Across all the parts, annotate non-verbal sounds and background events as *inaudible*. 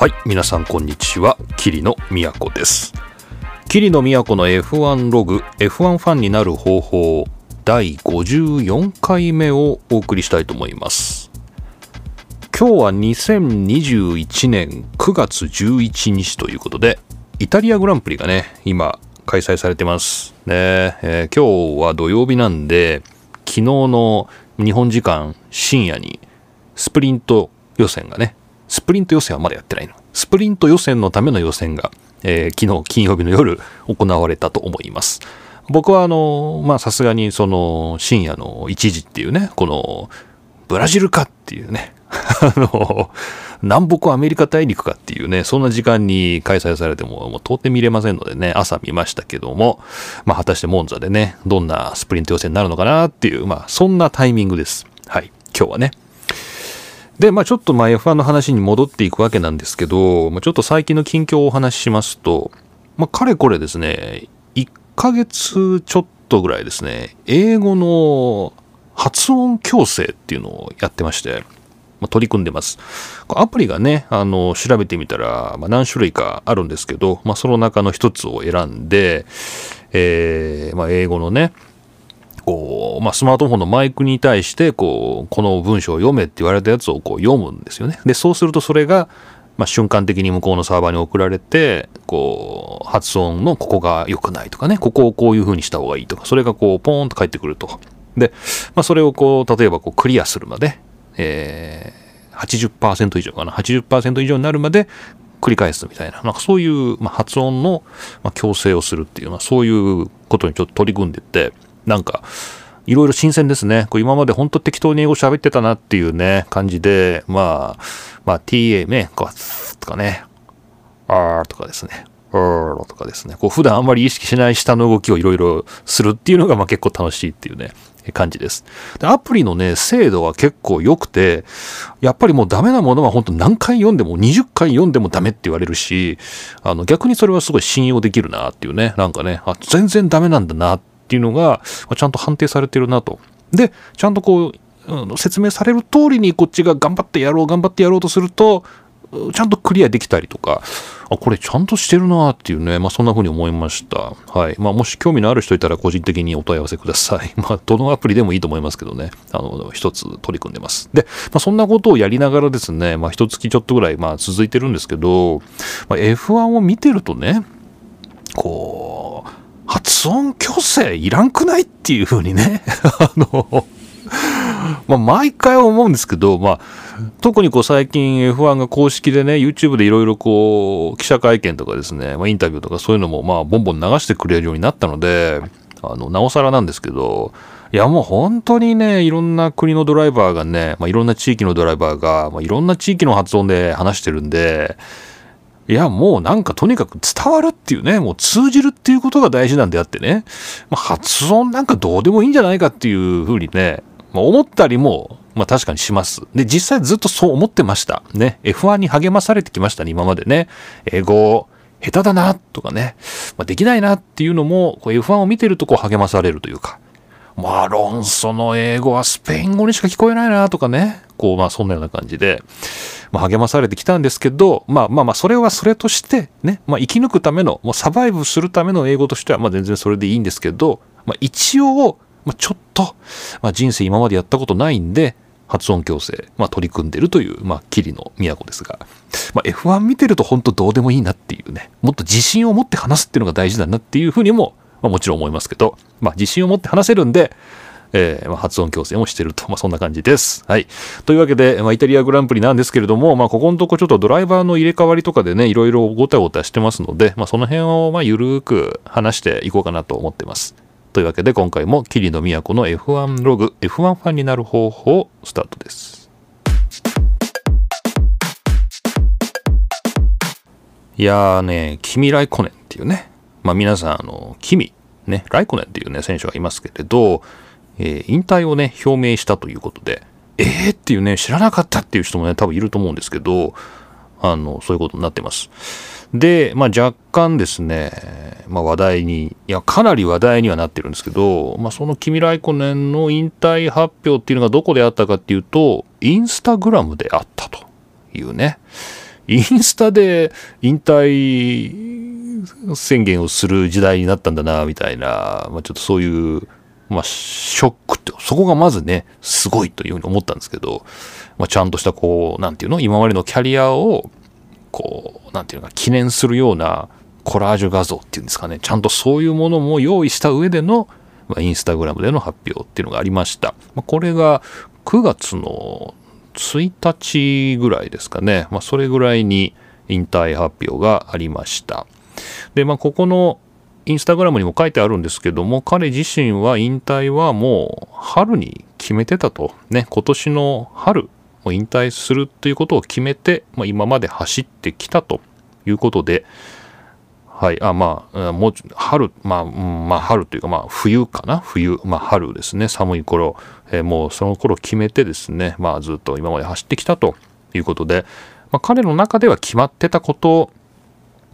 はい皆さんこんにちは。桐野都です。桐野都の F1 ログ F1 ファンになる方法第54回目をお送りしたいと思います。今日は2021年9月11日ということでイタリアグランプリがね今開催されてます。ね、えー、今日は土曜日なんで昨日の日本時間深夜にスプリント予選がねスプリント予選はまだやってないの。スプリント予選のための予選が、えー、昨日金曜日の夜行われたと思います。僕はあの、まさすがにその深夜の1時っていうね、このブラジルかっていうね、*laughs* あの、南北アメリカ大陸かっていうね、そんな時間に開催されても、もう到底見れませんのでね、朝見ましたけども、まあ果たしてモンザでね、どんなスプリント予選になるのかなっていう、まあそんなタイミングです。はい、今日はね。で、まあちょっとまあ F1 の話に戻っていくわけなんですけど、まあ、ちょっと最近の近況をお話ししますと、まあかれこれですね、1ヶ月ちょっとぐらいですね、英語の発音矯正っていうのをやってまして、まあ、取り組んでます。アプリがね、あの、調べてみたら、まあ、何種類かあるんですけど、まあ、その中の一つを選んで、えー、まあ、英語のね、こう、まあ、スマートフォンのマイクに対して、こう、この文章を読めって言われたやつをこう読むんですよね。で、そうするとそれが、まあ、瞬間的に向こうのサーバーに送られて、こう、発音のここが良くないとかね、ここをこういう風にした方がいいとか、それがこう、ポーンと返ってくると。で、まあ、それをこう、例えばこう、クリアするまで、えー、80%以上かな、80%以上になるまで繰り返すみたいな、なんかそういう、まあ、発音の、まあ、矯正をするっていう、まあ、そういうことにちょっと取り組んでって、なんか、いろいろ新鮮ですね。こう今まで本当適当に英語喋ってたなっていうね、感じで、まあ、まあ TA ね、こう、とかね、あーとかですね、うーとかですね、こう普段あんまり意識しない下の動きをいろいろするっていうのがまあ結構楽しいっていうね、感じです。で、アプリのね、精度は結構良くて、やっぱりもうダメなものは本当何回読んでも20回読んでもダメって言われるし、あの逆にそれはすごい信用できるなっていうね、なんかね、あ、全然ダメなんだなっていうのが、ちゃんと判定されてるなと。で、ちゃんとこう、説明される通りにこっちが頑張ってやろう、頑張ってやろうとすると、ちゃんとクリアできたりとか、あ、これちゃんとしてるなっていうね、まあそんな風に思いました。はい。まあもし興味のある人いたら個人的にお問い合わせください。*laughs* まあどのアプリでもいいと思いますけどね、あの、一つ取り組んでます。で、まあそんなことをやりながらですね、まあ一月ちょっとぐらいまあ続いてるんですけど、まあ、F1 を見てるとね、こう、発音矯正いらんくないっていう風にね、*laughs* あの、まあ、毎回思うんですけど、まあ、特にこう最近 F1 が公式でね、YouTube でいろいろこう、記者会見とかですね、まあ、インタビューとかそういうのもまあ、ボンボン流してくれるようになったので、あの、なおさらなんですけど、いやもう本当にね、いろんな国のドライバーがね、まあ、いろんな地域のドライバーが、まあ、いろんな地域の発音で話してるんで、いや、もうなんかとにかく伝わるっていうね、もう通じるっていうことが大事なんであってね、まあ、発音なんかどうでもいいんじゃないかっていうふうにね、まあ、思ったりも、まあ確かにします。で、実際ずっとそう思ってました。ね、F1 に励まされてきましたね、今までね。英語、下手だな、とかね、まあ、できないなっていうのも、F1 を見てるとこう励まされるというか、まあ、ロンソの英語はスペイン語にしか聞こえないな、とかね、こう、まあそんなような感じで、まあ、励まされてきたんですけど、まあまあまあ、それはそれとして、ね、まあ、生き抜くための、もうサバイブするための英語としては、まあ全然それでいいんですけど、まあ一応、まあ、ちょっと、まあ、人生今までやったことないんで、発音矯正、まあ、取り組んでるという、まあ、桐野都ですが、まあ、F1 見てると本当どうでもいいなっていうね、もっと自信を持って話すっていうのが大事だなっていうふうにも、まあ、もちろん思いますけど、まあ、自信を持って話せるんで、えー、まあ、発音矯正もしてると、まあ、そんな感じです。はい。というわけで、まあ、イタリアグランプリなんですけれども、まあ、ここのとこちょっとドライバーの入れ替わりとかでね、いろいろごたごたしてますので、まあ、その辺を、まあ、ゆるく話していこうかなと思ってます。というわけで、今回も桐野都の F1 ログ、F1 ファンになる方法、スタートです。いやーね、君ライコネンっていうね、まあ皆さん、あの、君、ね、ライコネンっていうね、選手がいますけれど、えー、引退をね、表明したということで、えーっていうね、知らなかったっていう人もね、多分いると思うんですけど、あの、そういうことになってます。で、まあ若干ですね、まあ話題に、いや、かなり話題にはなってるんですけど、まあその君ライコネンの引退発表っていうのがどこであったかっていうと、インスタグラムであったというね、インスタで引退宣言をする時代になったんだな、みたいな、まあ、ちょっとそういう、まあ、ショックって、そこがまずね、すごいというふうに思ったんですけど、まあ、ちゃんとしたこう、なんていうの今までのキャリアを、こう、なんていうのか、記念するようなコラージュ画像っていうんですかね、ちゃんとそういうものも用意した上での、まあ、インスタグラムでの発表っていうのがありました。まあ、これが9月の1日ぐらいですかね。まあ、それぐらいに引退発表がありました。で、まあ、ここのインスタグラムにも書いてあるんですけども、彼自身は引退はもう春に決めてたと。ね、今年の春、もう引退するということを決めて、まあ、今まで走ってきたと。いうことで、はい、あ、まあ、もう、春、まあ、まあ、春というか、まあ、冬かな？冬、まあ、春ですね、寒い頃、えー、もうその頃決めてですね、まあ、ずっと今まで走ってきたということで、まあ、彼の中では決まってたこと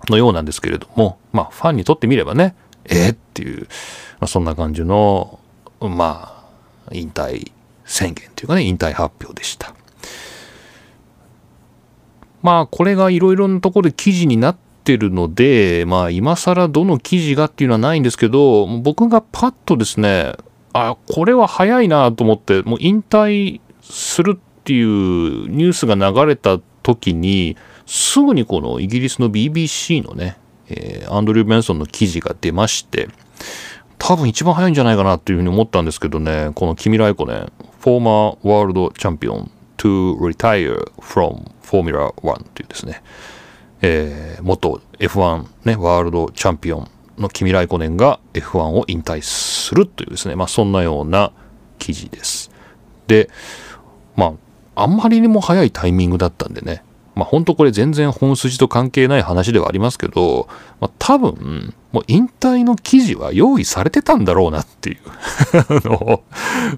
のようなんですけれども、まあ、ファンにとってみればね、えー、っていう、まあ、そんな感じの、まあ、引退宣言というかね、引退発表でした。まあ、これがいろいろなところで記事になってるので、まあ、今更どの記事がっていうのはないんですけど、僕がパッとですね、あ、これは早いなと思って、もう引退するっていうニュースが流れた時に、すぐにこのイギリスの BBC のね、えー、アンドリュー・ベンソンの記事が出まして、多分一番早いんじゃないかなっていうふうに思ったんですけどね、このキミライコね、フォーマーワールドチャンピオン to retire from Formula 1というですね、えー、元 F1 ね、ワールドチャンピオンのキミライコネンが F1 を引退するというですね、まあそんなような記事です。で、まあ、あんまりにも早いタイミングだったんでね、まあ本当これ全然本筋と関係ない話ではありますけど、まあ、多分、もう引退の記事は用意されてたんだろうなっていう *laughs* の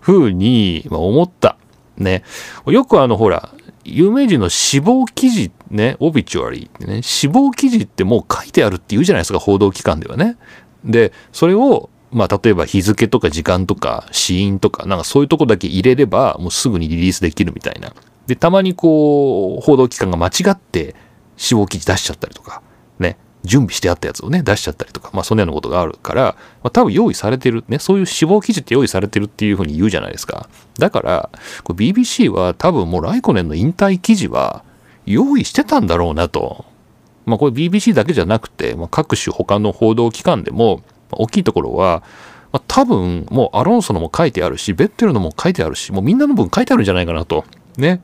ふうに思った。ね。よくあのほら、有名人の死亡記事ね、オビチュアリーってね、死亡記事ってもう書いてあるって言うじゃないですか、報道機関ではね。で、それを、まあ、例えば日付とか時間とか死因とか、なんかそういうとこだけ入れれば、もうすぐにリリースできるみたいな。で、たまにこう、報道機関が間違って死亡記事出しちゃったりとか、ね、準備してあったやつをね、出しちゃったりとか、まあ、そんなようなことがあるから、まあ、多分用意されてる、ね、そういう死亡記事って用意されてるっていうふうに言うじゃないですか。だから、BBC は多分もうライコネンの引退記事は、用意してたんだろうなと。まあこれ BBC だけじゃなくて、まあ、各種他の報道機関でも、大きいところは、まあ、多分もうアロンソのも書いてあるし、ベッテルのも書いてあるし、もうみんなの分書いてあるんじゃないかなと。ね。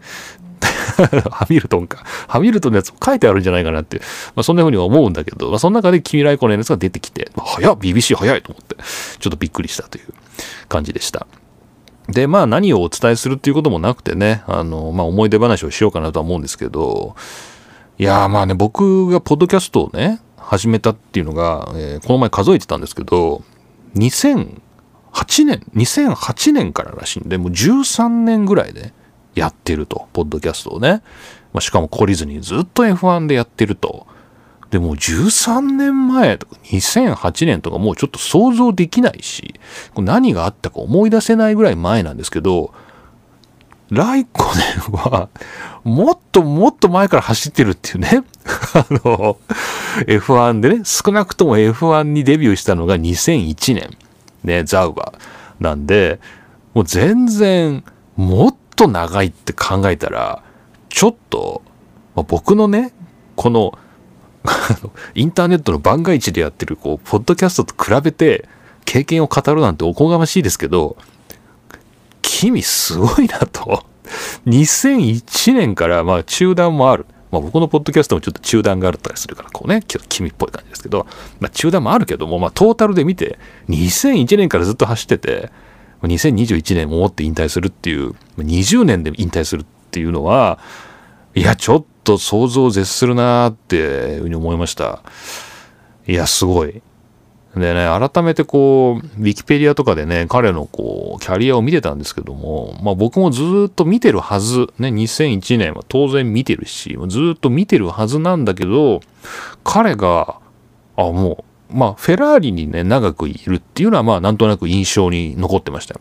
*laughs* ハミルトンか。ハミルトンのやつも書いてあるんじゃないかなって、まあ、そんな風には思うんだけど、まあ、その中で君ライコのやつが出てきて、早っ !BBC 早いと思って、ちょっとびっくりしたという感じでした。で、まあ何をお伝えするっていうこともなくてね、あの、まあ思い出話をしようかなとは思うんですけど、いやまあね、僕がポッドキャストをね、始めたっていうのが、えー、この前数えてたんですけど、2008年、2008年かららしいんで、もう13年ぐらいでやってると、ポッドキャストをね。まあ、しかも懲りずにずっと F1 でやってると。でも13年前とか2008年とかもうちょっと想像できないし、何があったか思い出せないぐらい前なんですけど、ライコネンは、もっともっと前から走ってるっていうね。*laughs* あの、F1 でね、少なくとも F1 にデビューしたのが2001年。ね、ザウバーなんで、もう全然、もっと長いって考えたら、ちょっと、ま、僕のね、この *laughs* インターネットの番外地でやってる、こう、ポッドキャストと比べて、経験を語るなんておこがましいですけど、君すごいなと。2001年から、まあ中断もある。まあ僕のポッドキャストもちょっと中断があったりするから、こうね、君っぽい感じですけど、まあ中断もあるけども、まあトータルで見て、2001年からずっと走ってて、2021年ももって引退するっていう、20年で引退するっていうのは、いや、ちょっと想像を絶するなーっていうふうに思いました。いや、すごい。でね、改めてこう、ウィキペディアとかでね、彼のこう、キャリアを見てたんですけども、まあ僕もずっと見てるはず、ね、2001年は当然見てるし、ずっと見てるはずなんだけど、彼が、あ、もう、まあフェラーリにね、長くいるっていうのはまあなんとなく印象に残ってましたよ。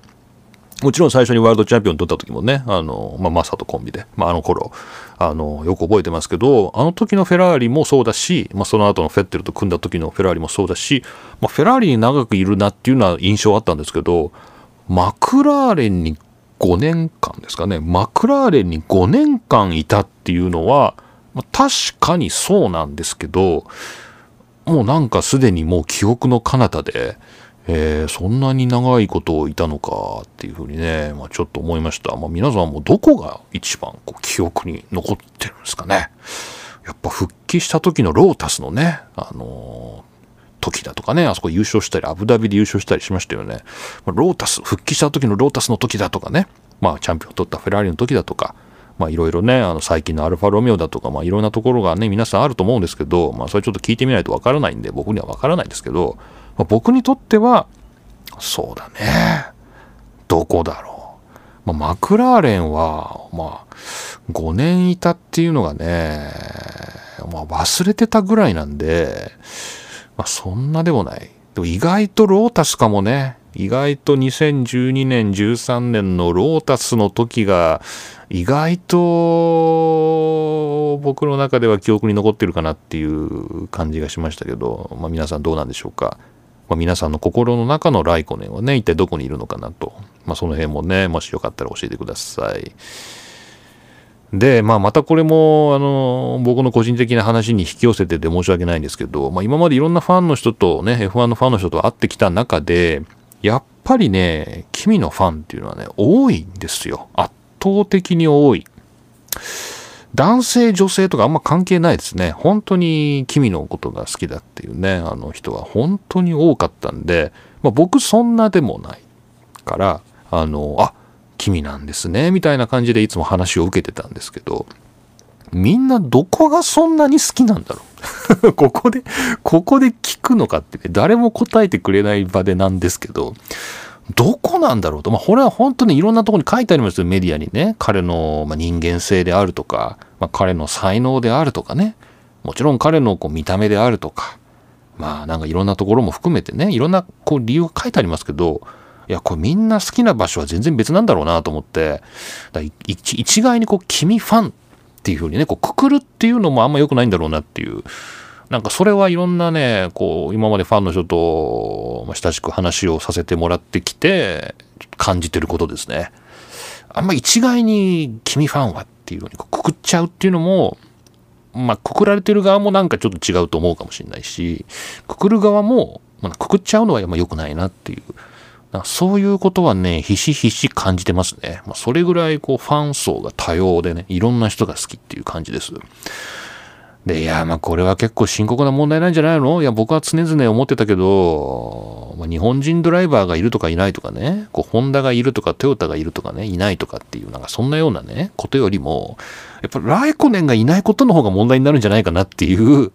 もちろん最初にワールドチャンピオン取った時もね、あの、まあ、マサとコンビで、まあ、あの頃、あの、よく覚えてますけど、あの時のフェラーリもそうだし、まあ、その後のフェッテルと組んだ時のフェラーリもそうだし、まあ、フェラーリに長くいるなっていうのは印象あったんですけど、マクラーレンに5年間ですかね、マクラーレンに5年間いたっていうのは、まあ、確かにそうなんですけど、もうなんかすでにもう記憶の彼方で、えー、そんなに長いことをいたのかっていうふうにね、まあ、ちょっと思いました。まあ、皆さんもどこが一番こう記憶に残ってるんですかね。やっぱ復帰した時のロータスのね、あのー、時だとかね、あそこ優勝したり、アブダビで優勝したりしましたよね。ま、ロータス、復帰した時のロータスの時だとかね、まあ、チャンピオン取ったフェラーリの時だとか、まあいろいろね、あの最近のアルファロメオだとか、まあいろんなところがね、皆さんあると思うんですけど、まあそれちょっと聞いてみないとわからないんで、僕にはわからないですけど、まあ、僕にとっては、そうだね。どこだろう。まあ、マクラーレンは、まあ、5年いたっていうのがね、まあ、忘れてたぐらいなんで、まあ、そんなでもない。でも意外とロータスかもね。意外と2012年、13年のロータスの時が、意外と僕の中では記憶に残ってるかなっていう感じがしましたけど、まあ、皆さんどうなんでしょうか。まあ、皆さんの心の中のライコネンはね、一体どこにいるのかなと。まあ、その辺もね、もしよかったら教えてください。で、まあ、またこれも、あの、僕の個人的な話に引き寄せてて申し訳ないんですけど、まあ、今までいろんなファンの人とね、F1 のファンの人と会ってきた中で、やっぱりね、君のファンっていうのはね、多いんですよ。圧倒的に多い。男性女性とかあんま関係ないですね。本当に君のことが好きだっていうね、あの人は本当に多かったんで、まあ、僕そんなでもないから、あの、あ、君なんですね、みたいな感じでいつも話を受けてたんですけど、みんなどこがそんなに好きなんだろう *laughs* ここで、ここで聞くのかってね、誰も答えてくれない場でなんですけど、どこなんだろうと。まあ、これは本当にいろんなとこに書いてありますよ、メディアにね。彼のま人間性であるとか、まあ、彼の才能であるとかね。もちろん彼のこう見た目であるとか。まあ、なんかいろんなところも含めてね、いろんなこう理由が書いてありますけど、いや、これみんな好きな場所は全然別なんだろうなと思って、一一概にこう、君ファンっていうふうにね、こう、くくるっていうのもあんま良くないんだろうなっていう。なんかそれはいろんなね、こう、今までファンの人と親しく話をさせてもらってきて、感じてることですね。あんま一概に君ファンはっていうのにくくっちゃうっていうのも、まあ、くくられてる側もなんかちょっと違うと思うかもしれないし、くくる側も、まあ、くくっちゃうのはま良くないなっていう。そういうことはね、ひしひし感じてますね。まあ、それぐらいこうファン層が多様でね、いろんな人が好きっていう感じです。で、いや、まあこれは結構深刻な問題なんじゃないの？いや、僕は常々思ってたけど、まあ、日本人ドライバーがいるとかいないとかね、こう、ホンダがいるとかトヨタがいるとかね、いないとかっていう、なんかそんなようなね、ことよりも、やっぱライコネンがいないことの方が問題になるんじゃないかなっていう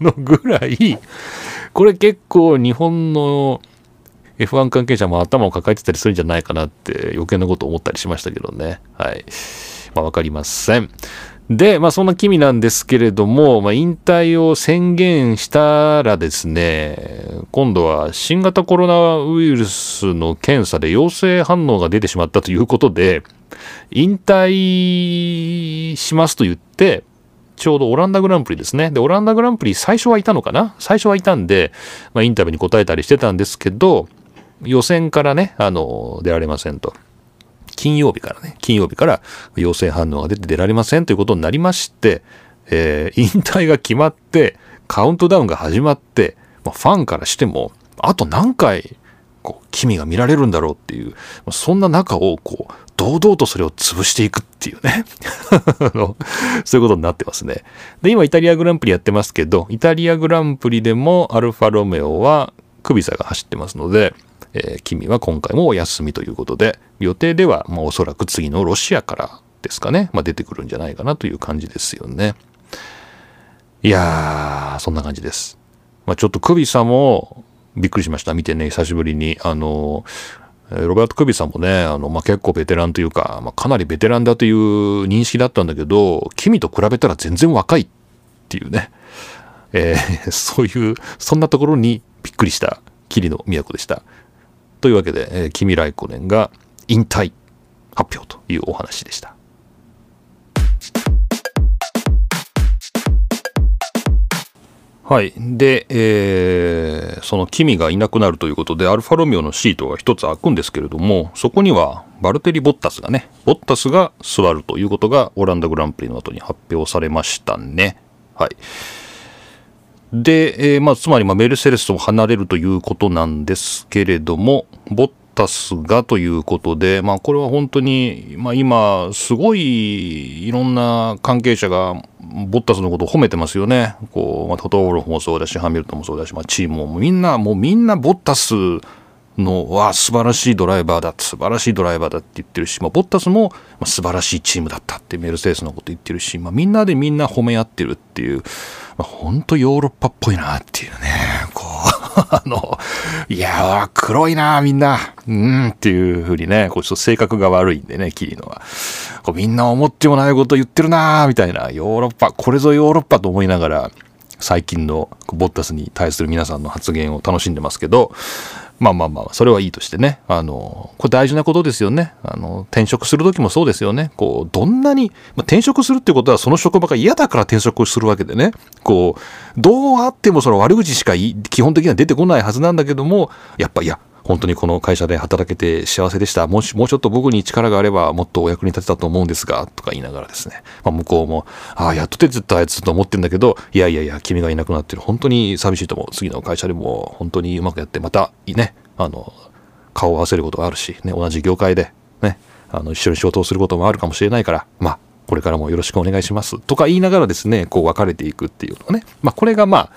のぐらい、これ結構日本の F1 関係者も頭を抱えてたりするんじゃないかなって余計なこと思ったりしましたけどね。はい。まあわかりません。で、まあそんな君なんですけれども、まあ引退を宣言したらですね、今度は新型コロナウイルスの検査で陽性反応が出てしまったということで、引退しますと言って、ちょうどオランダグランプリですね。で、オランダグランプリ最初はいたのかな？最初はいたんで、まあインタビューに答えたりしてたんですけど、予選からね、あの、出られませんと。金曜日からね、金曜日から陽性反応が出て出られませんということになりまして、えー、引退が決まって、カウントダウンが始まって、まあ、ファンからしても、あと何回、こう、君が見られるんだろうっていう、まあそんな中を、こう、堂々とそれを潰していくっていうね *laughs* そういうことになってますね。で、今イタリアグランプリやってますけど、イタリアグランプリでもアルファロメオはクビサが走ってますので、えー、君は今回もお休みということで、予定では、まあ、おそらく次のロシアからですかね、まあ、出てくるんじゃないかなという感じですよね。いやー、そんな感じです。まあ、ちょっとクビさもびっくりしました。見てね、久しぶりに。あの、ロバート・クビさんもね、あの、まあ、結構ベテランというか、まあ、かなりベテランだという認識だったんだけど、君と比べたら全然若いっていうね、えー、そういう、そんなところにびっくりした、桐野都でした。というわけで、えー、君ライコネンが引退発表というお話でした。はい。で、えー、そのキミがいなくなるということで、アルファロミオのシートが一つ開くんですけれども、そこにはバルテリ・ボッタスがね、ボッタスが座るということがオランダグランプリの後に発表されましたね。はい。で、えー、まあ、つまり、まあ、メルセデスと離れるということなんですけれども、ボッタスがということで、まあ、これは本当に、まあ、今、すごいいろんな関係者がボッタスのことを褒めてますよね。こう、まあ、トトロフもそうだし、ハミルトンもそうだし、まあ、チームもみんな、もうみんなボッタスの、わ素晴らしいドライバーだ、素晴らしいドライバーだって言ってるし、まあ、ボッタスも、ま、素晴らしいチームだったってメルセデスのこと言ってるし、まあ、みんなでみんな褒め合ってるっていう、まあ、本当ヨーロッパっぽいなっていうね、こう、*laughs* あの、いやー、黒いなみんな。うんっていうふうにね、こうちょっと性格が悪いんでね、キリノは。こうみんな思ってもないこと言ってるなみたいな、ヨーロッパ、これぞヨーロッパと思いながら、最近のボッタスに対する皆さんの発言を楽しんでますけど、まあまあまあ、それはいいとしてね。あの、これ大事なことですよね。あの、転職するときもそうですよね。こう、どんなに、まあ、転職するってことはその職場が嫌だから転職するわけでね。こう、どうあってもその悪口しか基本的には出てこないはずなんだけども、やっぱ、いや、本当にこの会社で働けて幸せでした。もし、もうちょっと僕に力があればもっとお役に立てたと思うんですが、とか言いながらですね。まあ、向こうも、ああ、やっと手伝ったやつと思ってんだけど、いやいやいや、君がいなくなってる。本当に寂しいと思う。次の会社でも本当にうまくやって、また、ね、あの、顔を合わせることがあるし、ね、同じ業界で、ね、あの、一緒に仕事をすることもあるかもしれないから、まあ、これからもよろしくお願いします。とか言いながらですね、こう別れていくっていうのね。まあ、これがまあ、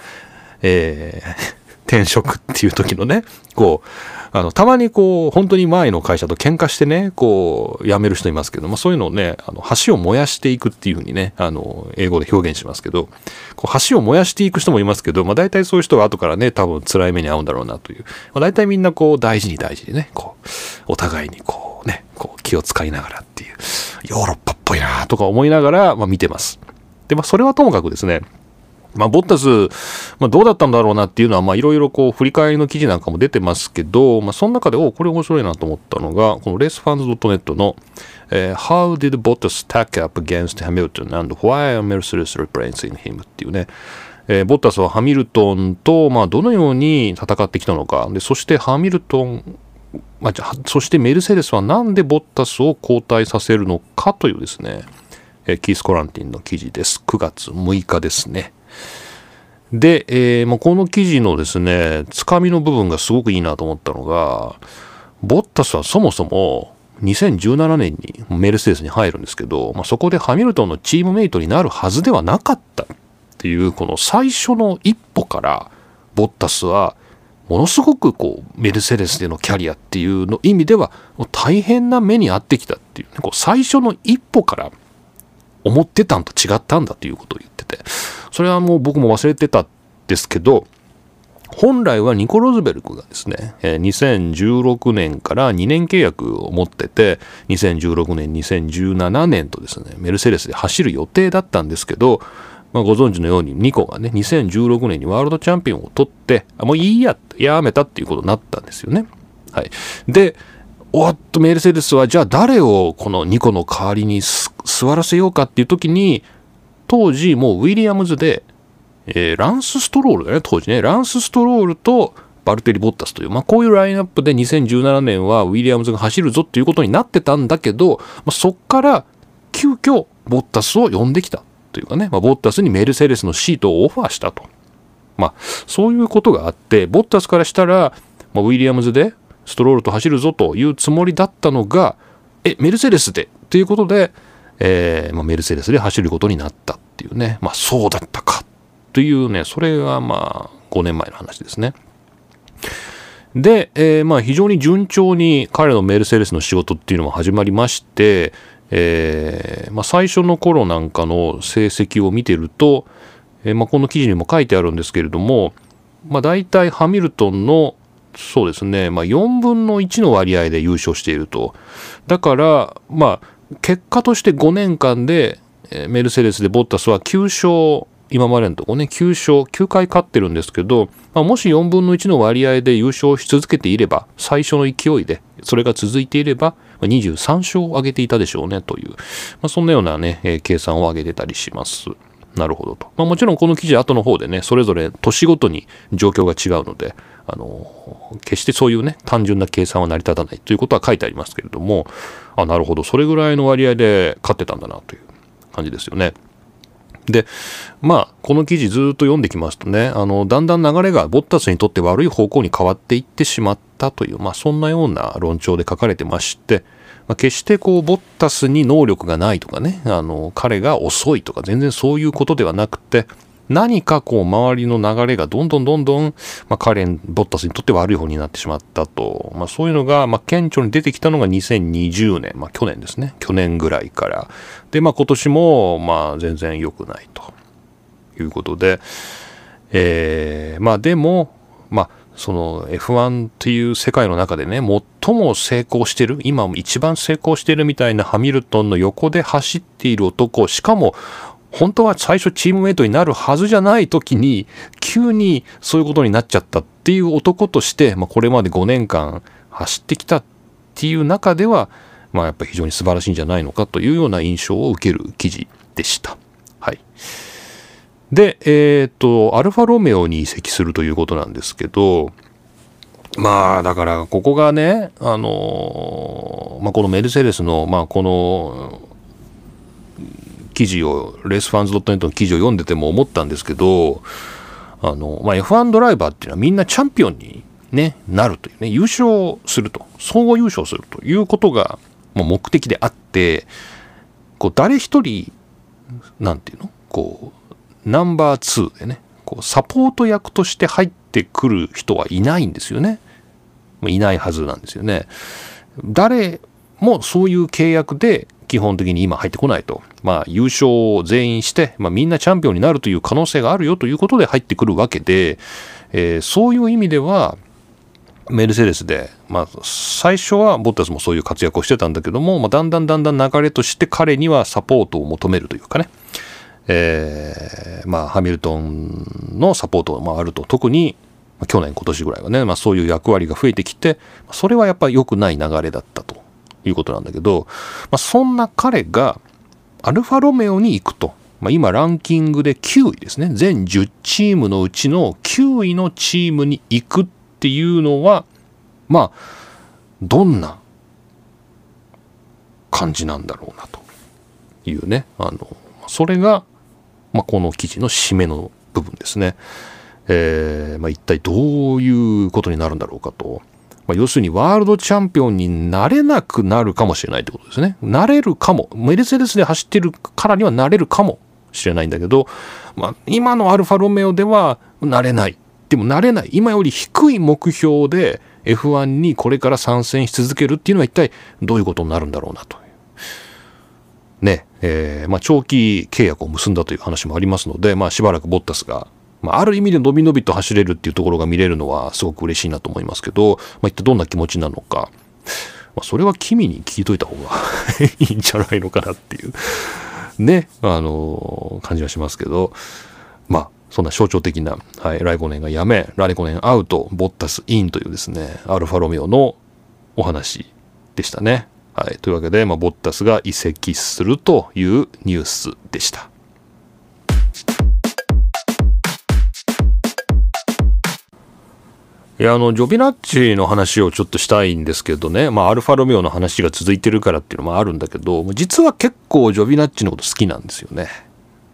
えー転職っていう時のね、こう、あの、たまにこう、本当に前の会社と喧嘩してね、こう、辞める人いますけど、まあそういうのをね、あの、橋を燃やしていくっていうふうにね、あの、英語で表現しますけど、こう橋を燃やしていく人もいますけど、まあ大体そういう人が後からね、多分辛い目に遭うんだろうなという。まあ大体みんなこう、大事に大事にね、こう、お互いにこうね、こう、気を使いながらっていう、ヨーロッパっぽいなとか思いながら、まあ見てます。で、まあそれはともかくですね、まあ、ボッタス、まあ、どうだったんだろうなっていうのは、まあ、いろいろこう、振り返りの記事なんかも出てますけど、まあ、その中で、おこれ面白いなと思ったのが、このレースファンズ .net の、えー、How did Bottas stack up against Hamilton and why are Mercedes replacing him? っていうね、えー、ボッタスはハミルトンと、まあ、どのように戦ってきたのか、で、そしてハミルトン、まあ、そしてメルセデスはなんでボッタスを交代させるのかというですね、えー、キース・コランティンの記事です。9月6日ですね。で、えーまあ、この記事のですね、つかみの部分がすごくいいなと思ったのが、ボッタスはそもそも2017年にメルセデスに入るんですけど、まあ、そこでハミルトンのチームメイトになるはずではなかったっていう、この最初の一歩から、ボッタスはものすごくこうメルセデスでのキャリアっていうの意味では大変な目に遭ってきたっていう,、ね、こう最初の一歩から思ってたんと違ったんだということを言ってて。それはもう僕も忘れてたんですけど本来はニコ・ロズベルクがですね、2016年から2年契約を持ってて、2016年、2017年とですね、メルセデスで走る予定だったんですけど、まあ、ご存知のようにニコがね、2016年にワールドチャンピオンを取って、もういいや、やめたっていうことになったんですよね。はい。で、おっと、メルセデスは、じゃあ誰をこのニコの代わりに座らせようかっていう時に、当時もうウィリアムズで、えー、ランス・ストロールだよね、当時ね、ランス・ストロールとバルテリ・ボッタスという、まあ、こういうラインナップで2017年はウィリアムズが走るぞっていうことになってたんだけど、まあ、そっから急遽ボッタスを呼んできたというかね、まあ、ボッタスにメルセデスのシートをオファーしたと。まあ、そういうことがあって、ボッタスからしたら、まあ、ウィリアムズでストロールと走るぞというつもりだったのが、え、メルセデスでということで、えーまあ、メルセデスで走ることになったっていうね、まあ、そうだったかというね、それがまあ5年前の話ですね。で、えー、まあ非常に順調に彼のメルセデスの仕事っていうのも始まりまして、えーまあ、最初の頃なんかの成績を見てると、えーまあ、この記事にも書いてあるんですけれども、まあ、大体ハミルトンのそうですね、まあ、4分の1の割合で優勝していると。だから、まあ、結果として5年間でえメルセデスでボッタスは9勝今までのとこね、9勝、9回勝ってるんですけど、まあ、もし4分の1の割合で優勝し続けていれば、最初の勢いで、それが続いていれば、23勝を挙げていたでしょうねという、まあ、そんなようなね、え、計算を上げてたりします。なるほどと。まあ、もちろんこの記事後の方でね、それぞれ年ごとに状況が違うので、あの、決してそういうね、単純な計算は成り立たないということは書いてありますけれども、あ、なるほど、それぐらいの割合で勝ってたんだなという感じですよね。で、まあ、この記事ずっと読んできますとね、あの、だんだん流れがボッタスにとって悪い方向に変わっていってしまったという、まあ、そんなような論調で書かれてまして、まあ、決してこう、ボッタスに能力がないとかね、あの、彼が遅いとか、全然そういうことではなくて、何かこう周りの流れがどんどんどんどん、まあ、カレン・ボッタスにとって悪い方になってしまったと、まあ、そういうのが、まあ、顕著に出てきたのが2020年、まあ、去年ですね。去年ぐらいから。で、まあ、今年も、まあ、全然良くないということで、えー、まあでも、まあ、その F1 っていう世界の中でね最も成功してる今一番成功してるみたいなハミルトンの横で走っている男しかも本当は最初チームメイトになるはずじゃない時に急にそういうことになっちゃったっていう男として、まあ、これまで5年間走ってきたっていう中では、まあ、やっぱり非常に素晴らしいんじゃないのかというような印象を受ける記事でした。はい。で、えっ、ー、と、アルファロメオに移籍するということなんですけど、まあ、だから、ここがね、あの、まあ、このメルセデスの、まあ、この、記事を、レースファンズ .net の記事を読んでても思ったんですけど、あの、まあ、F1 ドライバーっていうのはみんなチャンピオンに、ね、なるというね、優勝すると、総合優勝するということがもう目的であって、こう、誰一人、なんていうの？こう、ナンバー2でね、こう、サポート役として入ってくる人はいないんですよね。いないはずなんですよね。誰もそういう契約で基本的に今入ってこないと。まあ、優勝を全員して、まあ、みんなチャンピオンになるという可能性があるよということで入ってくるわけで、えー、そういう意味では、メルセデスで、まあ、最初はボッタスもそういう活躍をしてたんだけども、まあ、だんだんだんだん流れとして彼にはサポートを求めるというかね、えー、まあ、ハミルトンのサポートもあると、特に去年、今年ぐらいはね、まあ、そういう役割が増えてきて、それはやっぱり良くない流れだったということなんだけど、まあ、そんな彼がアルファロメオに行くと。まあ、今ランキングで9位ですね。全10チームのうちの9位のチームに行くっていうのは、まあ、どんな感じなんだろうなというね。あの、それが、まあ、この記事の締めの部分ですね。えー、まあ、一体どういうことになるんだろうかと。まあ、要するにワールドチャンピオンになれなくなるかもしれないってことですね。なれるかも。メルセデスで走ってるからにはなれるかもしれないんだけど、まあ、今のアルファロメオではなれない。でもなれない。今より低い目標で F1 にこれから参戦し続けるっていうのは一体どういうことになるんだろうなと。えー、まあ、長期契約を結んだという話もありますので、まあ、しばらくボッタスがまあ、ある意味で伸び伸びと走れるっていうところが見れるのはすごく嬉しいなと思いますけど、まあ、一体どんな気持ちなのか、まあ、それは君に聞いといた方が *laughs* いいんじゃないのかなっていうね、あのー、感じはしますけど、まあ、そんな象徴的な、はい、ライコネンがやめ、ラレコネンアウト、ボッタスインというですね、アルファロメオのお話でしたね。はい。というわけで、まあ、ボッタスが移籍するというニュースでした。いや、あの、ジョビナッチの話をちょっとしたいんですけどね、まあ、アルファロメオの話が続いてるからっていうのもあるんだけど、実は結構ジョビナッチのこと好きなんですよね。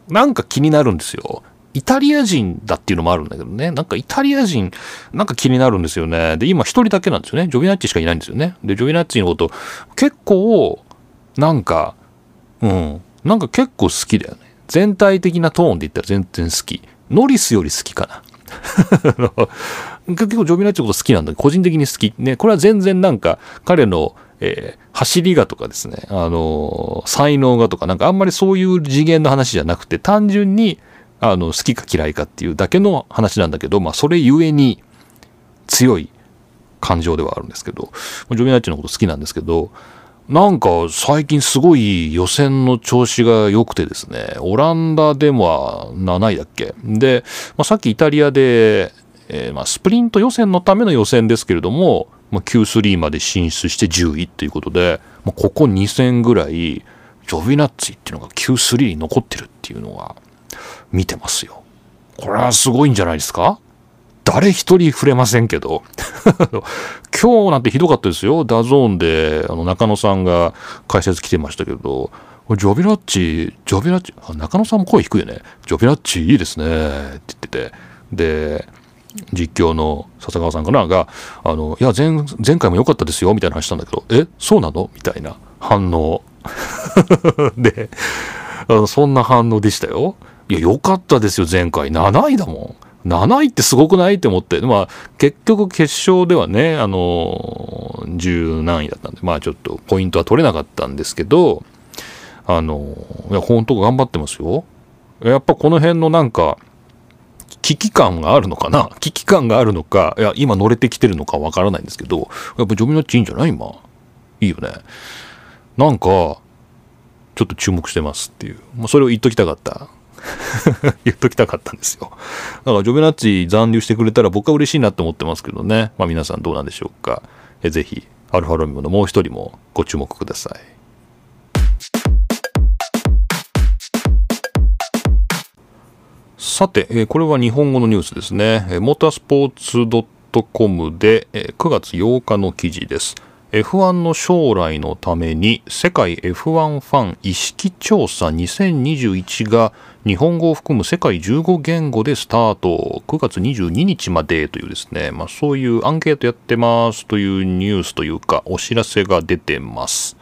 なんか気になるんですよ。イタリア人だっていうのもあるんだけどね。なんかイタリア人、なんか気になるんですよね。で、今一人だけなんですよね。ジョビナッチしかいないんですよね。で、ジョビナッチのこと結構、なんか、うん、なんか結構好きだよね。全体的なトーンで言ったら全然好き。ノリスより好きかな。*laughs* 結構ジョビナッチのこと好きなんだけど個人的に好き。ね、これは全然なんか彼の、えー、走りがとかですね、あのー、才能がとか、なんかあんまりそういう次元の話じゃなくて、単純に、あの、好きか嫌いかっていうだけの話なんだけど、まあ、それゆえに強い感情ではあるんですけど、ジョビナッチのこと好きなんですけど、なんか最近すごい予選の調子が良くてですね、オランダでも7位だっけ？で、まあ、さっきイタリアで、えー、まあスプリント予選のための予選ですけれども、まあ、Q3 まで進出して10位っていうことで、まあ、ここ2戦ぐらい、ジジョビナッツィっていうのが Q3 に残ってるっていうのは見てますよ。これはすごいんじゃないですか？誰一人触れませんけど *laughs* 今日なんてひどかったですよ。 DAZN で、あの、中野さんが解説来てましたけど、ジョビラッチ、ジョビラッチ、中野さんも声低いよね。ジョビラッチいいですね。って言ってて。で、実況の笹川さんかなが、あの、いや、前、前回も良かったですよ、みたいな話したんだけど、え、そうなの？みたいな反応。*laughs* で、あのそんな反応でしたよ。いや、良かったですよ、前回。7位だもん。7位ってすごくない？って思って、まあ、結局決勝ではね、あの、10何位だったんで、まあちょっとポイントは取れなかったんですけど、あの、いや、本当頑張ってますよ。やっぱこの辺のなんか、危機感があるのかな？危機感があるのか、いや、今乗れてきてるのかわからないんですけど、やっぱジョビノッチいいんじゃない？今。いいよね。なんか、ちょっと注目してますっていう。もうそれを言っときたかった。*laughs* 言っときたかったんですよ。だからジョベナッチ残留してくれたら僕は嬉しいなって思ってますけどね。まあ皆さんどうなんでしょうか。えぜひ、アルファロミオのもう一人もご注目ください。さて、えこれは日本語のニュースですね。モータースポーツ .com で9月8日の記事です。F1 の将来のために世界 F1 ファン意識調査2021が日本語を含む世界15言語でスタート。9月22日までというですね、まあ、そういうアンケートやってますというニュースというかお知らせが出てます、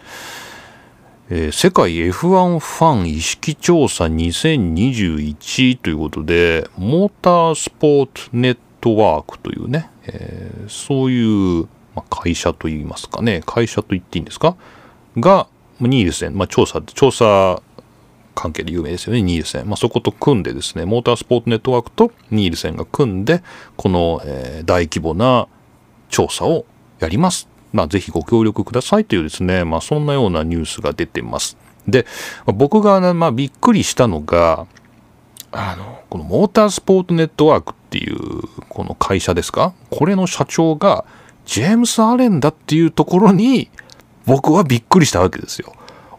えー、世界 F1 ファン意識調査2021ということでモータースポーツネットワークというね、えー、そういうまあ、会社といいますかね、会社と言っていいんですか？が、ニールセン、まあ、調査、調査関係で有名ですよね、ニールセン。まあ、そこと組んでですね、モータースポーツネットワークとニールセンが組んで、この、えー、大規模な調査をやります。まあ、ぜひご協力くださいというですね、まあ、そんなようなニュースが出てます。で、僕が、まあ、びっくりしたのが、あの、このモータースポーツネットワークっていう、この会社ですか？これの社長が、ジェームス・アレンだっていうところに僕はびっくりしたわけですよ。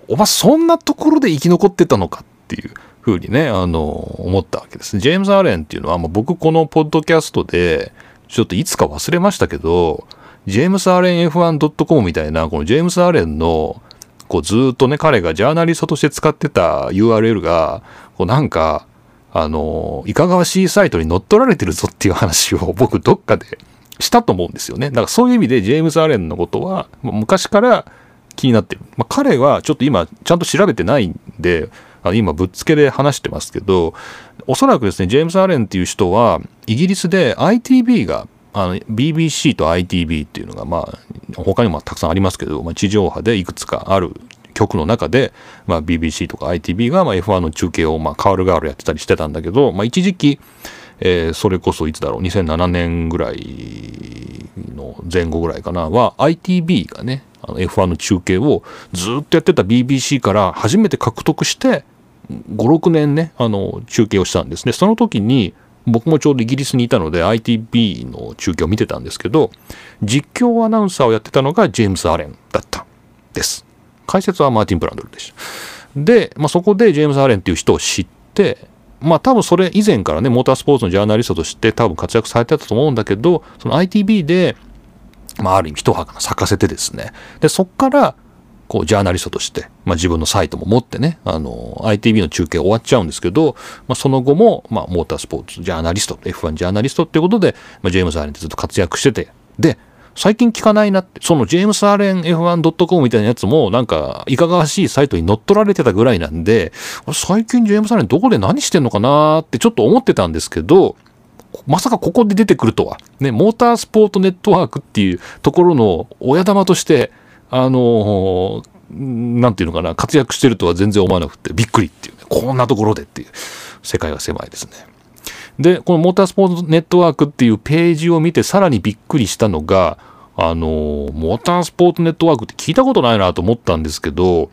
お前そんなところで生き残ってたのかっていうふうにね、あの、思ったわけです。ジェームズ・アレンっていうのは、まあ、僕このポッドキャストで、ちょっといつか忘れましたけど、ジェームス・アレン F1.com みたいな、このジェームス・アレンの、こうずっとね、彼がジャーナリストとして使ってた URL が、こうなんか、あの、いかがわしいサイトに乗っ取られてるぞっていう話を僕どっかでしたと思うんですよね。だからそういう意味でジェームズ・アレンのことは昔から気になってる。まあ、彼はちょっと今ちゃんと調べてないんで、あ今ぶっつけで話してますけど、おそらくですね、ジェームズ・アレンっていう人はイギリスで ITB が BBC と ITB っていうのがまあ他にもたくさんありますけど、まあ、地上波でいくつかある局の中で、まあ、BBC とか ITB がま F1 の中継をまあカールガールやってたりしてたんだけど、まあ、一時期えー、それこそいつだろう。2007年ぐらいの前後ぐらいかな。は ITB がねあの F1 の中継をずっとやってた BBC から初めて獲得して56年ねあの中継をしたんですね。その時に僕もちょうどイギリスにいたので ITB の中継を見てたんですけど実況アナウンサーをやってたのがジェームズ・アレンだったです。解説はマーティン・ブランドルでした。で、まあ、そこでジェームズ・アレンっていう人を知ってまあ多分それ以前からね、モータースポーツのジャーナリストとして多分活躍されてたと思うんだけど、その ITB で、まあある意味一花咲かせてですね、で、そっから、こう、ジャーナリストとして、まあ自分のサイトも持ってね、あの、ITB の中継終わっちゃうんですけど、まあその後も、まあモータースポーツジャーナリスト、F1 ジャーナリストっていうことで、まあジェームズ・アレンってずっと活躍してて、で、最近聞かないなって、そのジェームス・アレン F1.com みたいなやつも、なんか、いかがわしいサイトに乗っ取られてたぐらいなんで、最近ジェームス・アレンどこで何してんのかなってちょっと思ってたんですけど、まさかここで出てくるとは。ね、モータースポートネットワークっていうところの親玉として、あのなんていうのかな、活躍してるとは全然思わなくて、びっくりっていうね、こんなところでっていう、世界が狭いですね。で、このモータースポーツネットワークっていうページを見てさらにびっくりしたのが、あの、モータースポーツネットワークって聞いたことないなと思ったんですけど、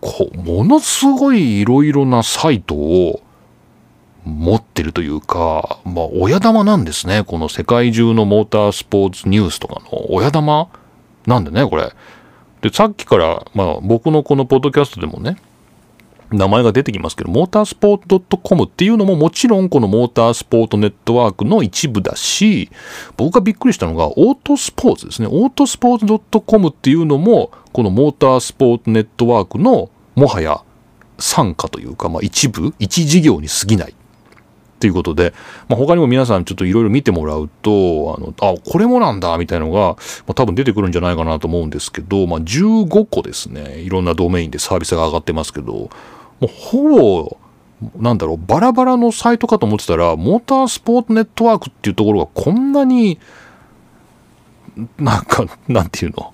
こうものすごいいろいろなサイトを持ってるというか、まあ、親玉なんですね。この世界中のモータースポーツニュースとかの親玉なんでね、これ。で、さっきから、まあ、僕のこのポッドキャストでもね、名前が出てきますけど、モータースポート .com っていうのももちろんこのモータースポートネットワークの一部だし、僕がびっくりしたのが、オートスポーツですね。オートスポーツ .com っていうのも、このモータースポートネットワークのもはや参加というか、まあ、一部、一事業に過ぎない。ということで、まあ、他にも皆さんちょっといろいろ見てもらうと、あの、あ、これもなんだ、みたいなのが、まあ、多分出てくるんじゃないかなと思うんですけど、まあ、15個ですね、いろんなドメインでサービスが上がってますけど、もうほぼ、なんだろう、バラバラのサイトかと思ってたら、モータースポーツネットワークっていうところがこんなに、なんか、なんていうの、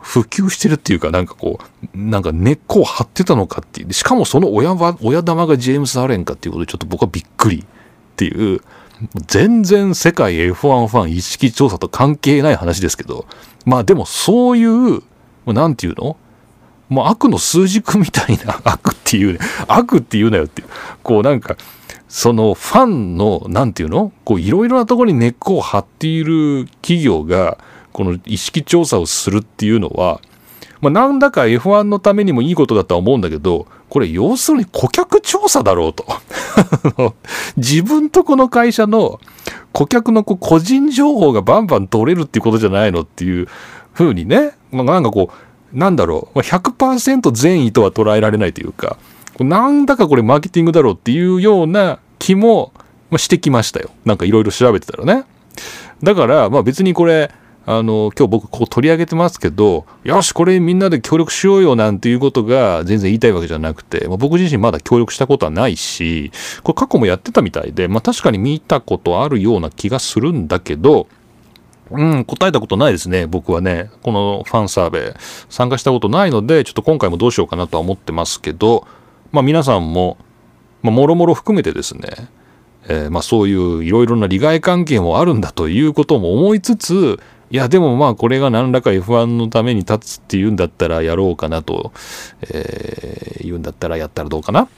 普及してるっていうか、なんかこう、なんか根っこを張ってたのかっていう。しかもその親は、親玉がジェームス・アレンかっていうことで、ちょっと僕はびっくりっていう、全然世界 F1 ファン意識調査と関係ない話ですけど、まあでもそういう、なんていうの？もう悪の数軸みたいな *laughs* 悪っていうね、悪って言うなよっていう。こうなんか、そのファンの、なんていうの？こういろいろなところに根っこを張っている企業が、この意識調査をするっていうのは、まあ、なんだか F1 のためにもいいことだとは思うんだけど、これ要するに顧客調査だろうと。*laughs* 自分とこの会社の顧客の個人情報がバンバン取れるっていうことじゃないのっていうふうにね、まあ、なんかこう、なんだろう、100%善意とは捉えられないというか、なんだかこれマーケティングだろうっていうような気もしてきましたよ。なんかいろいろ調べてたらね。だから、まあ別にこれ、あの、今日僕ここ取り上げてますけど、よし、これみんなで協力しようよなんていうことが全然言いたいわけじゃなくて、まあ、僕自身まだ協力したことはないし、これ過去もやってたみたいで、まあ確かに見たことあるような気がするんだけど、うん、答えたことないですね、僕はね。このファンサーベイ、参加したことないので、ちょっと今回もどうしようかなとは思ってますけど、まあ皆さんも、まあ、もろもろ含めてですね、えー、まあそういういろいろな利害関係もあるんだということも思いつつ、いや、でもまあこれが何らか F1 のために立つっていうんだったらやろうかなと、えー、言うんだったらやったらどうかなっ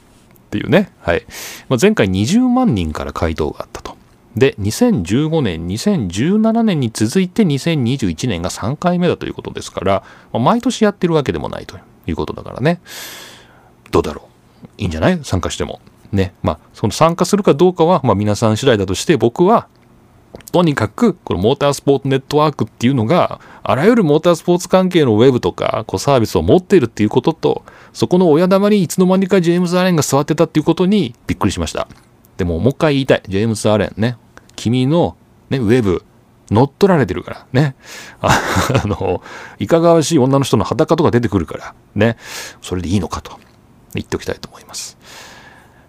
ていうね。はい。まあ、前回20万人から回答があったと。で、2015年、2017年に続いて2021年が3回目だということですから、まあ、毎年やってるわけでもないということだからね。どうだろう。いいんじゃない？参加しても。ね。まあ、その参加するかどうかは、まあ皆さん次第だとして、僕はとにかく、このモータースポーツネットワークっていうのが、あらゆるモータースポーツ関係のウェブとか、こうサービスを持っているっていうことと、そこの親玉にいつの間にかジェームズ・アレンが座ってたっていうことにびっくりしました。でも、もう一回言いたい。ジェームズ・アレンね。君の、ね、ウェブ、乗っ取られてるからね。*laughs* あの、いかがわしい女の人の裸とか出てくるから、ね。それでいいのかと言っておきたいと思います。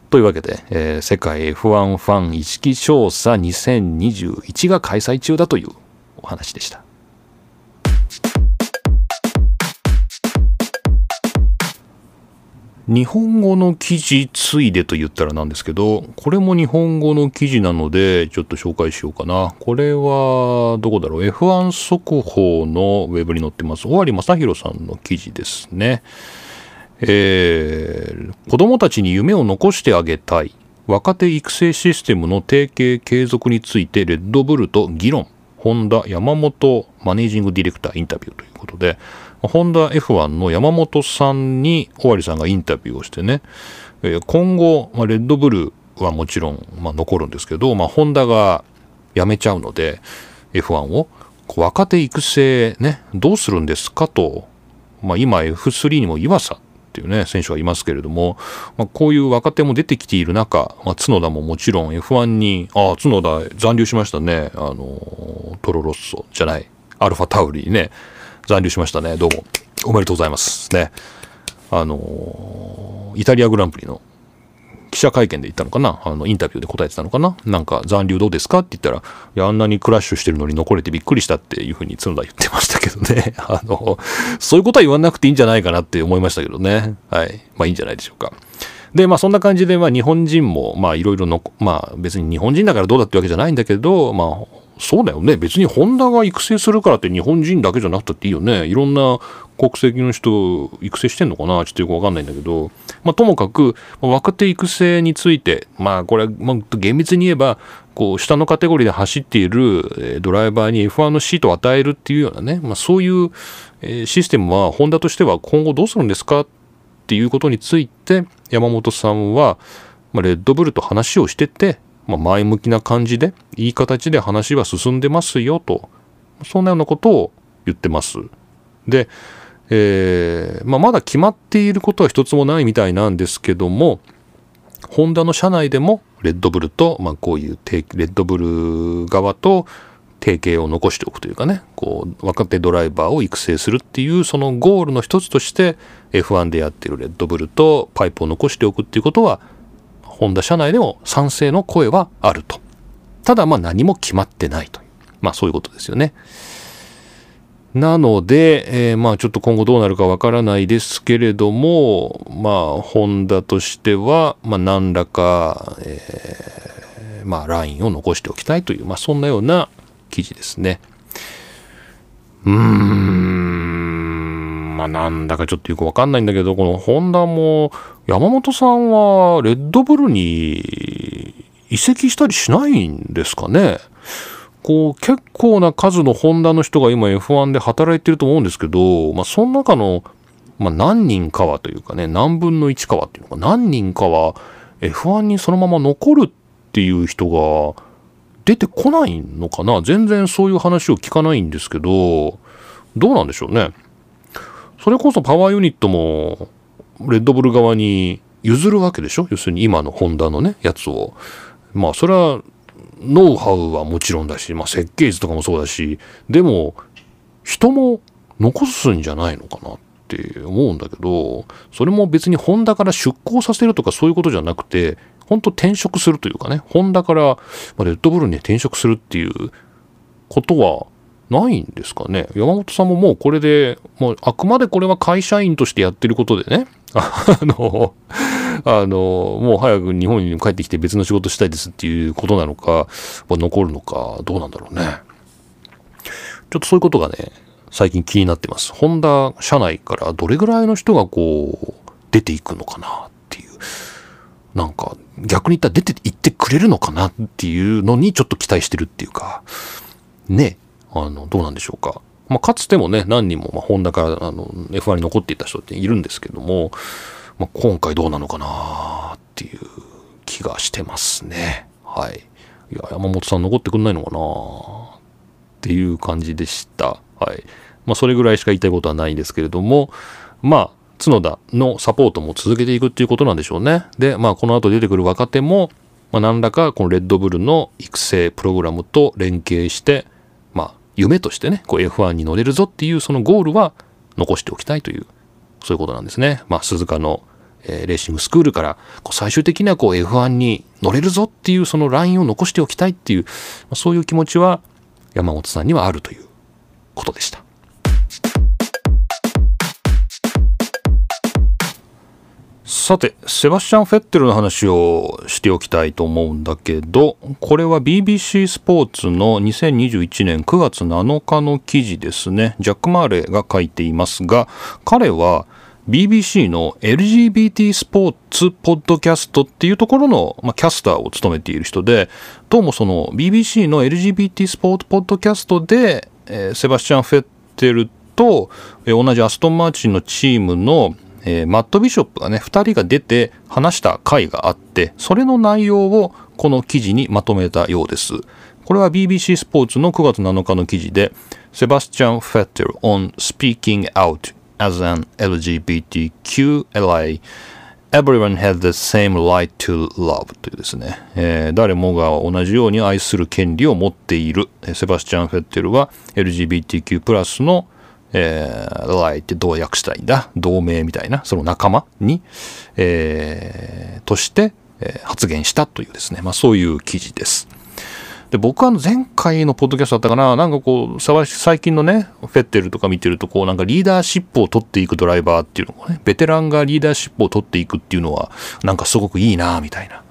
というわけで、えー、世界 F1 ファン意識調査2021が開催中だというお話でした。日本語の記事ついでと言ったらなんですけど、これも日本語の記事なので、ちょっと紹介しようかな。これは、どこだろう ?F1 速報のウェブに載ってます。尾張正宏さんの記事ですね。えー、子供たちに夢を残してあげたい若手育成システムの提携継続についてレッドブルと議論ホンダ山本マネージングディレクターインタビューということでホンダ F1 の山本さんに尾張さんがインタビューをしてね、今後、まあ、レッドブルはもちろん、まあ、残るんですけど、まあ、ホンダが辞めちゃうので F1 を若手育成ねどうするんですかと、まあ、今 F3 にも岩佐っていうね、選手がいますけれども、まあ、こういう若手も出てきている中、まあ、角田ももちろん F1 に、ああ、角田残留しましたね。あの、トロロッソじゃない、アルファタウリーね、残留しましたね。どうも。おめでとうございます。ね。あの、イタリアグランプリの記者会見で言ったのかな？あの、インタビューで答えてたのかな？なんか、残留どうですか？って言ったら、いや、あんなにクラッシュしてるのに残れてびっくりしたっていうふうに角田言ってましたけどね。*laughs* あの、そういうことは言わなくていいんじゃないかなって思いましたけどね。はい。まあいいんじゃないでしょうか。で、まあそんな感じで、まあ日本人も、まあいろいろの、まあ別に日本人だからどうだってわけじゃないんだけど、まあそうだよね。別にホンダが育成するからって日本人だけじゃなくたっていいよね。いろんな国籍の人育成してんのかな？ちょっとよくわかんないんだけど、まあ、ともかく若手育成についてまあこれ、まあ、厳密に言えばこう下のカテゴリーで走っているドライバーに F1 のシートを与えるっていうようなね、まあ、そういうシステムはホンダとしては今後どうするんですか？っていうことについて山本さんは、まあ、レッドブルと話をしててまあ、前向きな感じでいい形で話は進んでますよとそんなようなことを言ってます。で、えーまあ、まだ決まっていることは一つもないみたいなんですけどもホンダの社内でもレッドブルと、まあ、こういうレッドブル側と提携を残しておくというかねこう若手ドライバーを育成するっていうそのゴールの一つとして F1 でやってるレッドブルとパイプを残しておくっていうことはホンダ社内でも賛成の声はあると。ただまあ何も決まってないという。まあそういうことですよね。なので、えー、まあちょっと今後どうなるかわからないですけれども、まあホンダとしては、まあ何らか、えー、まあラインを残しておきたいという、まあそんなような記事ですね。うーん、まあなんだかちょっとよくわかんないんだけど、このホンダも山本さんはレッドブルに移籍したりしないんですかね？こう結構な数のホンダの人が今 F1 で働いてると思うんですけど、まあ、その中の、まあ、何人かはというかね何分の1かはっていうか何人かは F1 にそのまま残るっていう人が出てこないのかな？全然そういう話を聞かないんですけどどうなんでしょうね？それこそパワーユニットもレッドブル側に譲るわけでしょ？要するに今のホンダのねやつを。まあそれはノウハウはもちろんだし、まあ、設計図とかもそうだしでも人も残すんじゃないのかなって思うんだけどそれも別にホンダから出向させるとかそういうことじゃなくて本当転職するというかねホンダからレッドブルに転職するっていうことはないんですかね山本さんももうこれでもうあくまでこれは会社員としてやってることでね *laughs* あの、あの、もう早く日本に帰ってきて別の仕事したいですっていうことなのか、残るのか、どうなんだろうね。ちょっとそういうことがね、最近気になってます。ホンダ社内からどれぐらいの人がこう、出ていくのかなっていう。なんか、逆に言ったら出て行ってくれるのかなっていうのにちょっと期待してるっていうか、ね、あの、どうなんでしょうか。まあ、かつてもね、何人も、まあ、ホンダからあの F1 に残っていた人っているんですけども、まあ、今回どうなのかなっていう気がしてますね。はい。いや、山本さん残ってくんないのかなっていう感じでした。はい。まあ、それぐらいしか言いたいことはないんですけれども、まあ、角田のサポートも続けていくっていうことなんでしょうね。で、まあ、この後出てくる若手も、まあ、何らかこのレッドブルの育成プログラムと連携して、夢としてね、こう F1 に乗れるぞっていうそのゴールは残しておきたいという、そういうことなんですね。まあ、鈴鹿の、えー、レーシングスクールから、こう最終的にはこう F1 に乗れるぞっていうそのラインを残しておきたいっていう、まあ、そういう気持ちは山本さんにはあるということでした。さて、セバスチャン・フェッテルの話をしておきたいと思うんだけど、これは BBC スポーツの2021年9月7日の記事ですね。ジャック・マーレが書いていますが、彼は BBC の LGBT スポーツポッドキャストっていうところの、まあ、キャスターを務めている人で、どうもその BBC の LGBT スポーツポッドキャストで、えー、セバスチャン・フェッテルと、えー、同じアストン・マーチンのチームのえー、マット・ビショップがね、2人が出て話した回があって、それの内容をこの記事にまとめたようです。これは BBC スポーツの9月7日の記事で、セバスチャン・フェッテル on speaking out as an LGBTQ ally Everyone has the same right to love というですね、えー、誰もが同じように愛する権利を持っている。セバスチャン・フェッテルは LGBTQ+, のえー、ライってどう訳したいんだ？同盟みたいな、その仲間に、えー、として、えー、発言したというですね、まあそういう記事です。で、僕は前回のポッドキャストだったかな、なんかこう、最近のね、フェッテルとか見てると、こう、なんかリーダーシップを取っていくドライバーっていうのがね、ベテランがリーダーシップを取っていくっていうのは、なんかすごくいいなみたいな。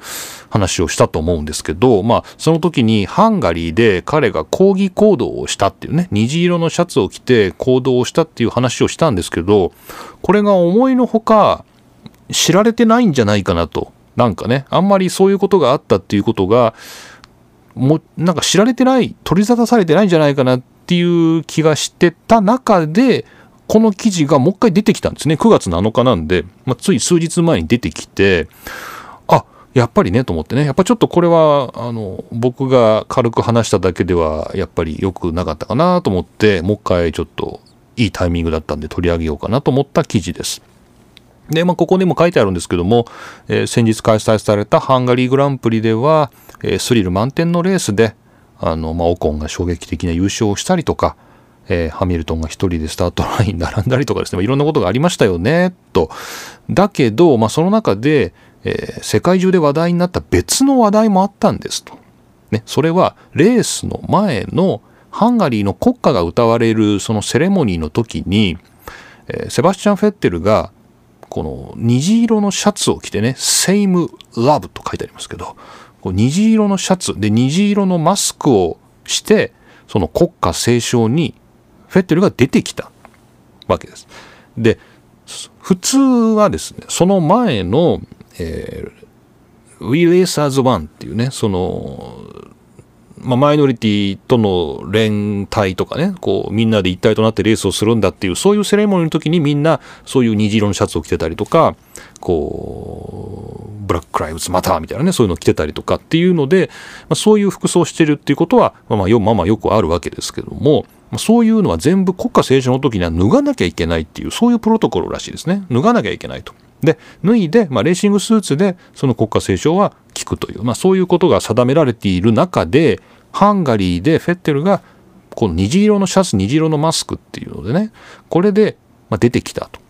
話をしたと思うんですけど、まあ、その時にハンガリーで彼が抗議行動をしたっていうね、虹色のシャツを着て行動をしたっていう話をしたんですけど、これが思いのほか知られてないんじゃないかなと。なんかね、あんまりそういうことがあったっていうことが、もなんか知られてない、取り沙汰されてないんじゃないかなっていう気がしてた中で、この記事がもう一回出てきたんですね。9月7日なんで、まあ、つい数日前に出てきて、やっぱりねと思ってね、やっぱちょっとこれは、あの、僕が軽く話しただけでは、やっぱり良くなかったかなと思って、もう一回ちょっといいタイミングだったんで取り上げようかなと思った記事です。で、まあ、ここにも書いてあるんですけども、えー、先日開催されたハンガリーグランプリでは、えー、スリル満点のレースで、あの、まあ、オコンが衝撃的な優勝をしたりとか、えー、ハミルトンが一人でスタートライン並んだりとかですね、いろんなことがありましたよね、と。だけど、まあ、その中で、えー、世界中で話題になった別の話題もあったんですと。ね、それはレースの前のハンガリーの国歌が歌われるそのセレモニーの時に、えー、セバスチャン・フェッテルがこの虹色のシャツを着てね、Same Love と書いてありますけど、こう虹色のシャツで虹色のマスクをして、その国歌斉唱にフェッテルが出てきたわけです。で、普通はですね、その前の、えー、We Race as One っていうね、その、まあ、マイノリティとの連帯とかね、こう、みんなで一体となってレースをするんだっていう、そういうセレモニーの時にみんな、そういう虹色のシャツを着てたりとか、こう、ブラック・クライブズ・マターみたいなね、そういうのを着てたりとかっていうので、まあ、そういう服装してるっていうことは、まあまあよ、まあまあよくあるわけですけどもま、そういうのは全部国家斉唱の時には脱がなきゃいけないっていう、そういうプロトコルらしいですね。脱がなきゃいけないと。で、脱いで、まあ、レーシングスーツでその国家斉唱は聞くという、まあ、そういうことが定められている中で、ハンガリーでフェッテルが、この虹色のシャツ、虹色のマスクっていうのでね、これで、まあ、出てきたと。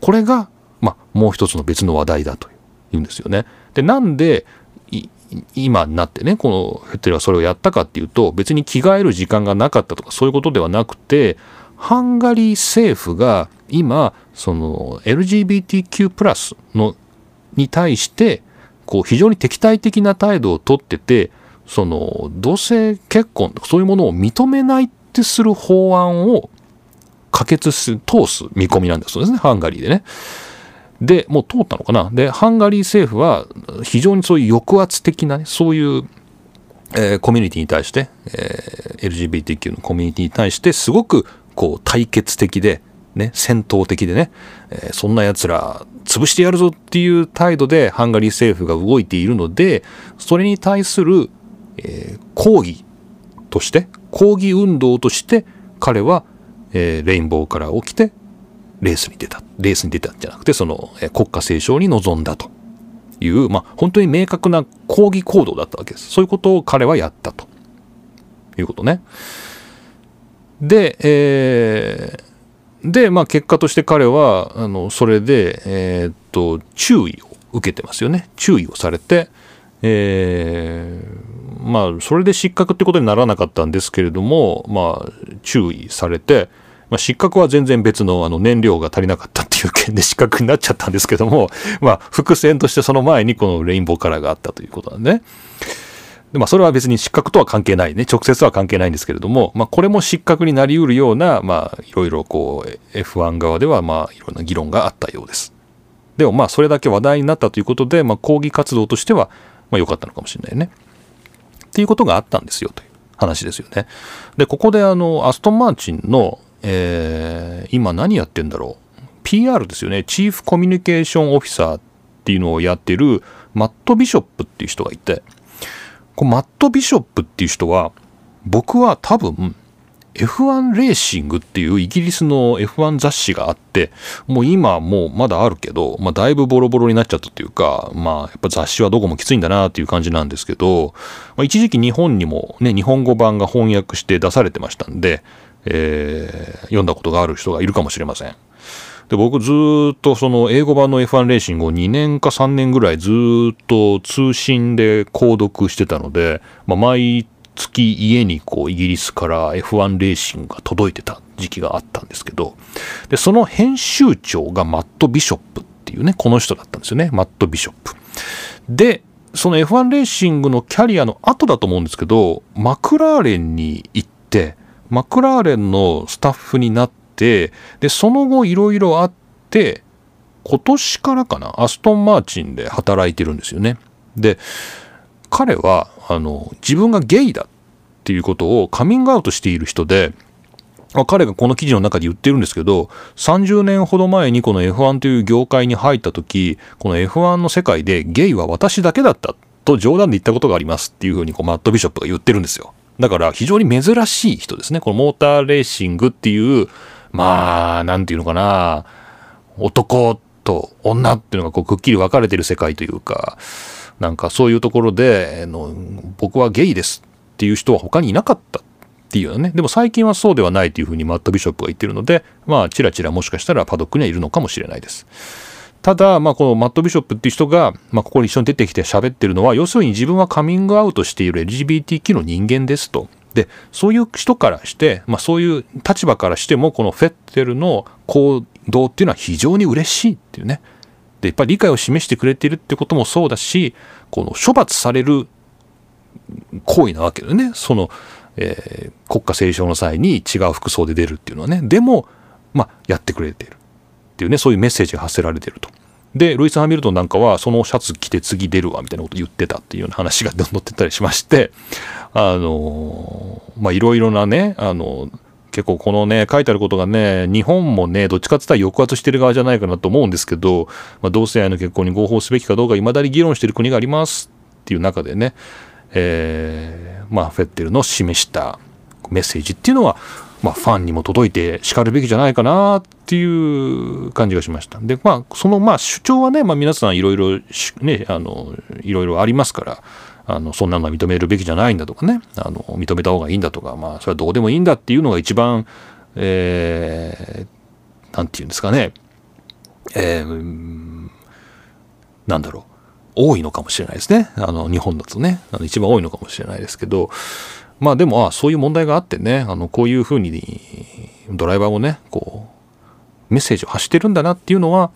これが、まあ、もう一つの別の話題だというんですよね。で、なんで、今になってね、このフェッテルがそれをやったかっていうと、別に着替える時間がなかったとかそういうことではなくて、ハンガリー政府が今、その LGBTQ+ プラスのに対して、こう非常に敵対的な態度をとってて、その同性結婚とかそういうものを認めないってする法案を可決す通す見込みなんだそうですね、ハンガリーでね。で、もう通ったのかな。で、ハンガリー政府は非常にそういう抑圧的なね、そういう、えー、コミュニティに対して、えー、LGBTQ のコミュニティに対してすごくこう対決的で、ね、戦闘的でね、えー、そんな奴ら潰してやるぞっていう態度でハンガリー政府が動いているので、それに対する、えー、抗議として、抗議運動として彼は、えー、レインボーカラーを着てレースに出た。レースに出たんじゃなくて、そのえ国家斉唱に臨んだという、まあ、本当に明確な抗議行動だったわけです。そういうことを彼はやったということね。で、えー、で、まあ、結果として彼は、あの、それで、えー、っと、注意を受けてますよね。注意をされて、えー、まあ、それで失格ってことにならなかったんですけれども、まあ、注意されて、まあ、失格は全然別のあの燃料が足りなかったっていう件で *laughs* 失格になっちゃったんですけども、まあ、伏線としてその前にこのレインボーカラーがあったということなんでね。でまあ、それは別に失格とは関係ないね。直接は関係ないんですけれども、まあ、これも失格になり得るような、まあ、いろいろこう、F1 側では、まあ、いろんな議論があったようです。でも、まあ、それだけ話題になったということで、まあ、抗議活動としては、まあ、良かったのかもしれないね。っていうことがあったんですよ、という話ですよね。で、ここで、あの、アストンマーチンの、えー、今何やってんだろう PR ですよねチーフコミュニケーションオフィサーっていうのをやってるマット・ビショップっていう人がいてこマット・ビショップっていう人は僕は多分 F1 レーシングっていうイギリスの F1 雑誌があって、もう今もうまだあるけど、まあだいぶボロボロになっちゃったっていうか、まあやっぱ雑誌はどこもきついんだなっていう感じなんですけど、まあ、一時期日本にもね、日本語版が翻訳して出されてましたんで、えー、読んだことがある人がいるかもしれません。で僕ずっとその英語版の F1 レーシングを2年か3年ぐらいずっと通信で購読してたので、まあ、毎月家にこうイギリスから F1 レーシングが届いてた時期があったんですけどでその編集長がマット・ビショップっていうねこの人だったんですよねマット・ビショップ。でその F1 レーシングのキャリアの後だと思うんですけどマクラーレンに行ってマクラーレンのスタッフになっててでその後いろいろあって今年からかなアストン・マーチンで働いてるんですよね。で彼はあの自分がゲイだっていうことをカミングアウトしている人で彼がこの記事の中で言ってるんですけど30年ほど前にこの F1 という業界に入った時この F1 の世界でゲイは私だけだったと冗談で言ったことがありますっていうふうにこうマット・ビショップが言ってるんですよだから非常に珍しい人ですねこのモーターレーシングっていうまあ何て言うのかな。男と女っていうのがこうくっきり分かれてる世界というかなんかそういうところでの僕はゲイですっていう人は他にいなかったっていうね。でも最近はそうではないというふうにマット・ビショップが言ってるのでまあちらちらもしかしたらパドックにはいるのかもしれないです。ただ、まあ、このマット・ビショップっていう人が、まあ、ここに一緒に出てきて喋ってるのは要するに自分はカミングアウトしている LGBTQ の人間ですと。でそういう人からして、まあ、そういう立場からしてもこのフェッテルの行動っていうのは非常に嬉しいっていうね。でやっぱり理解を示してくれているってこともそうだしこの処罰される行為なわけだよね。その、えー、国家斉唱の際に違う服装で出るっていうのはね。でも、まあ、やってくれているっていうねそういうメッセージが発せられてると。でルイス・ハミルトンなんかはそのシャツ着て次出るわみたいなこと言ってたっていうような話が載ってたりしましてあのまあいろいろなねあの結構このね書いてあることがね日本もねどっちかって言ったら抑圧してる側じゃないかなと思うんですけど、まあ、同性愛の結婚に合法すべきかどうかいまだに議論してる国がありますっていう中でねえー、まあ、フェッテルの示したメッセージっていうのは、まあ、ファンにも届いてしかるべきじゃないかなっていう感じがしました。で、まあ、その、まあ、主張はね、まあ、皆さんいろいろ、ね、あの、いろいろありますから、あの、そんなのは認めるべきじゃないんだとかね、あの、認めた方がいいんだとか、まあ、それはどうでもいいんだっていうのが一番、えー、なんて言うんですかね、えー、なんだろう。多いのかもしれないですね。あの、日本だとね、あの一番多いのかもしれないですけど、まあでも、あそういう問題があってね、あの、こういうふうに、ドライバーもね、こう、メッセージを発してるんだなっていうのは、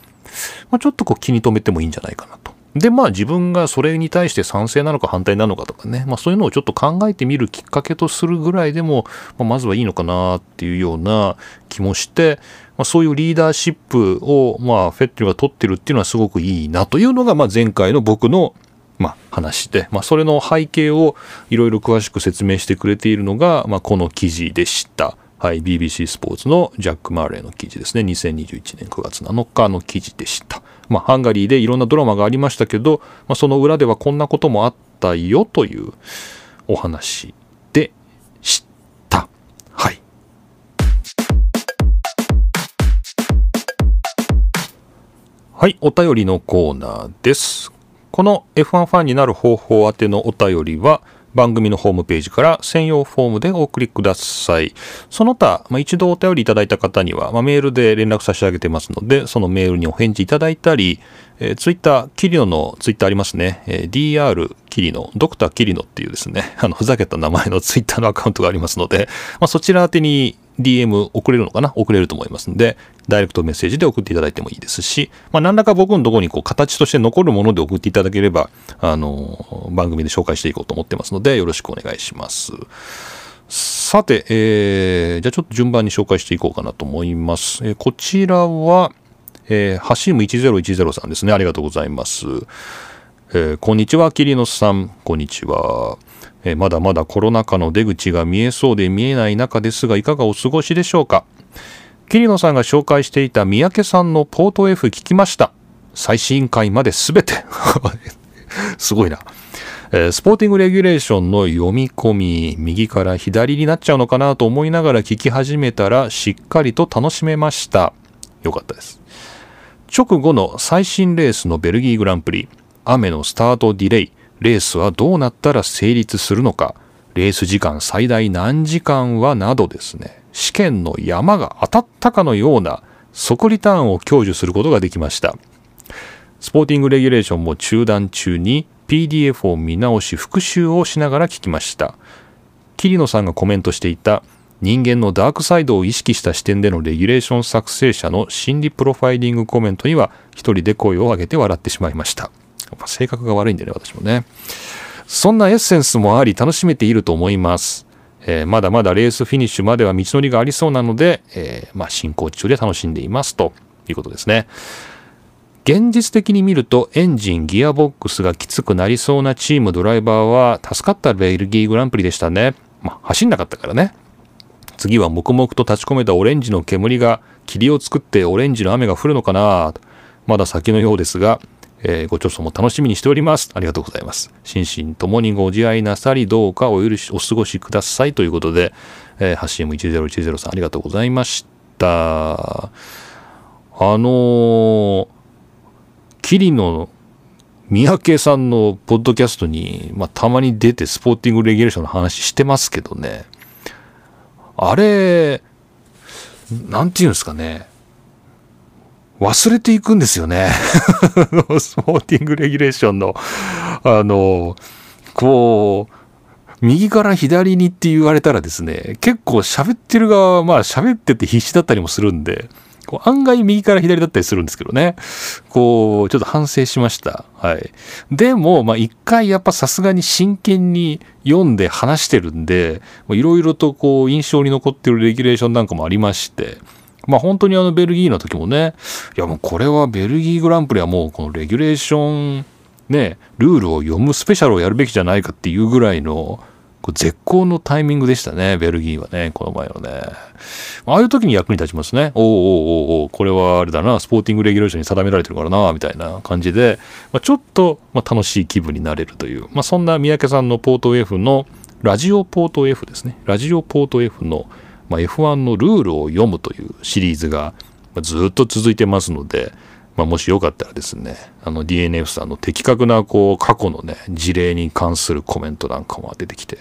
まあ、ちょっとこう気に留めてもいいんじゃないかなと。で、まあ自分がそれに対して賛成なのか反対なのかとかね、まあそういうのをちょっと考えてみるきっかけとするぐらいでも、まあ、まずはいいのかなっていうような気もして、まあ、そういうリーダーシップを、まあ、フェッテルが取ってるっていうのはすごくいいなというのが、まあ、前回の僕の、まあ、話で、まあ、それの背景をいろいろ詳しく説明してくれているのが、まあ、この記事でした。はい、BBC スポーツのジャック・マーレーの記事ですね。2021年9月7日の記事でした。まあ、ハンガリーでいろんなドラマがありましたけど、まあ、その裏ではこんなこともあったよというお話でしたはいはい、お便りのコーナーです。この F1 ファンになる方法宛てのお便りは、番組のホームページから専用フォームでお送りください。その他、まあ、一度お便りいただいた方には、まあ、メールで連絡差し上げてますので、そのメールにお返事いただいたり、えー、ツイッター、キリノのツイッターありますね。えー、DR キリノ、ドクターキリノっていうですね、あの、ふざけた名前のツイッターのアカウントがありますので、まあ、そちら宛てに DM 送れるのかな？送れると思いますんで、ダイレクトメッセージで送っていただいてもいいですし、まあ、何らか僕のところにこう形として残るもので送っていただければ、あの、番組で紹介していこうと思ってますので、よろしくお願いします。さて、えー、じゃあちょっと順番に紹介していこうかなと思います。えー、こちらは、えー、ハシーム1010さんですね。ありがとうございます。えー、こんにちは、キリノさん。こんにちは。えまだまだコロナ禍の出口が見えそうで見えない中ですがいかがお過ごしでしょうか？桐野さんが紹介していた三宅さんのポート F 聞きました。最新回まで全て。*laughs* すごいな、え、スポーティングレギュレーションの読み込み右から左になっちゃうのかなと思いながら聞き始めたらしっかりと楽しめました。よかったです。直後の最新レースのベルギーグランプリ雨のスタートディレイ。レースはどうなったら成立するのか、レース時間最大何時間はなどですね、試験の山が当たったかのような即リターンを享受することができました。スポーティングレギュレーションも中断中に PDF を見直し復習をしながら聞きました。桐野さんがコメントしていた人間のダークサイドを意識した視点でのレギュレーション作成者の心理プロファイリングコメントには一人で声を上げて笑ってしまいました。っぱ性格が悪いんでね、私もね。そんなエッセンスもあり楽しめていると思います。えー、まだまだレースフィニッシュまでは道のりがありそうなので、えー、まあ、進行中で楽しんでいますということですね。現実的に見るとエンジン、ギアボックスがきつくなりそうなチームドライバーは助かったベルギーグランプリでしたね。まあ、走んなかったからね。次は黙々と立ち込めたオレンジの煙が霧を作ってオレンジの雨が降るのかなまだ先のようですが、えー、ご著書も楽しみにしております。ありがとうございます。心身ともにご自愛なさり、どうかお許し、お過ごしください。ということで、えー、8CM1010 さんありがとうございました。あのー、桐野三宅さんのポッドキャストに、まあ、たまに出てスポーティングレギュレーションの話してますけどね。あれ、なんて言うんですかね。忘れていくんですよね。*laughs* スポーティングレギュレーションの、あの、こう、右から左にって言われたらですね、結構喋ってる側はまあ喋ってて必死だったりもするんで、こう案外右から左だったりするんですけどね。こう、ちょっと反省しました。はい。でも、まあ一回やっぱさすがに真剣に読んで話してるんで、いろいろとこう印象に残ってるレギュレーションなんかもありまして、まあ本当にあのベルギーの時もね、いやもうこれはベルギーグランプリはもうこのレギュレーションね、ルールを読むスペシャルをやるべきじゃないかっていうぐらいの絶好のタイミングでしたね、ベルギーはね、この前のね。ああいう時に役に立ちますね。おおおおおこれはあれだな、スポーティングレギュレーションに定められてるからな、みたいな感じで、まあ、ちょっと、まあ、楽しい気分になれるという、まあ、そんな三宅さんのポート F の、ラジオポート F ですね。ラジオポート F の、まあ、F1 のルールを読むというシリーズがずっと続いてますので、まあ、もしよかったらですね、あの DNF さんの的確なこう過去のね、事例に関するコメントなんかも出てきて、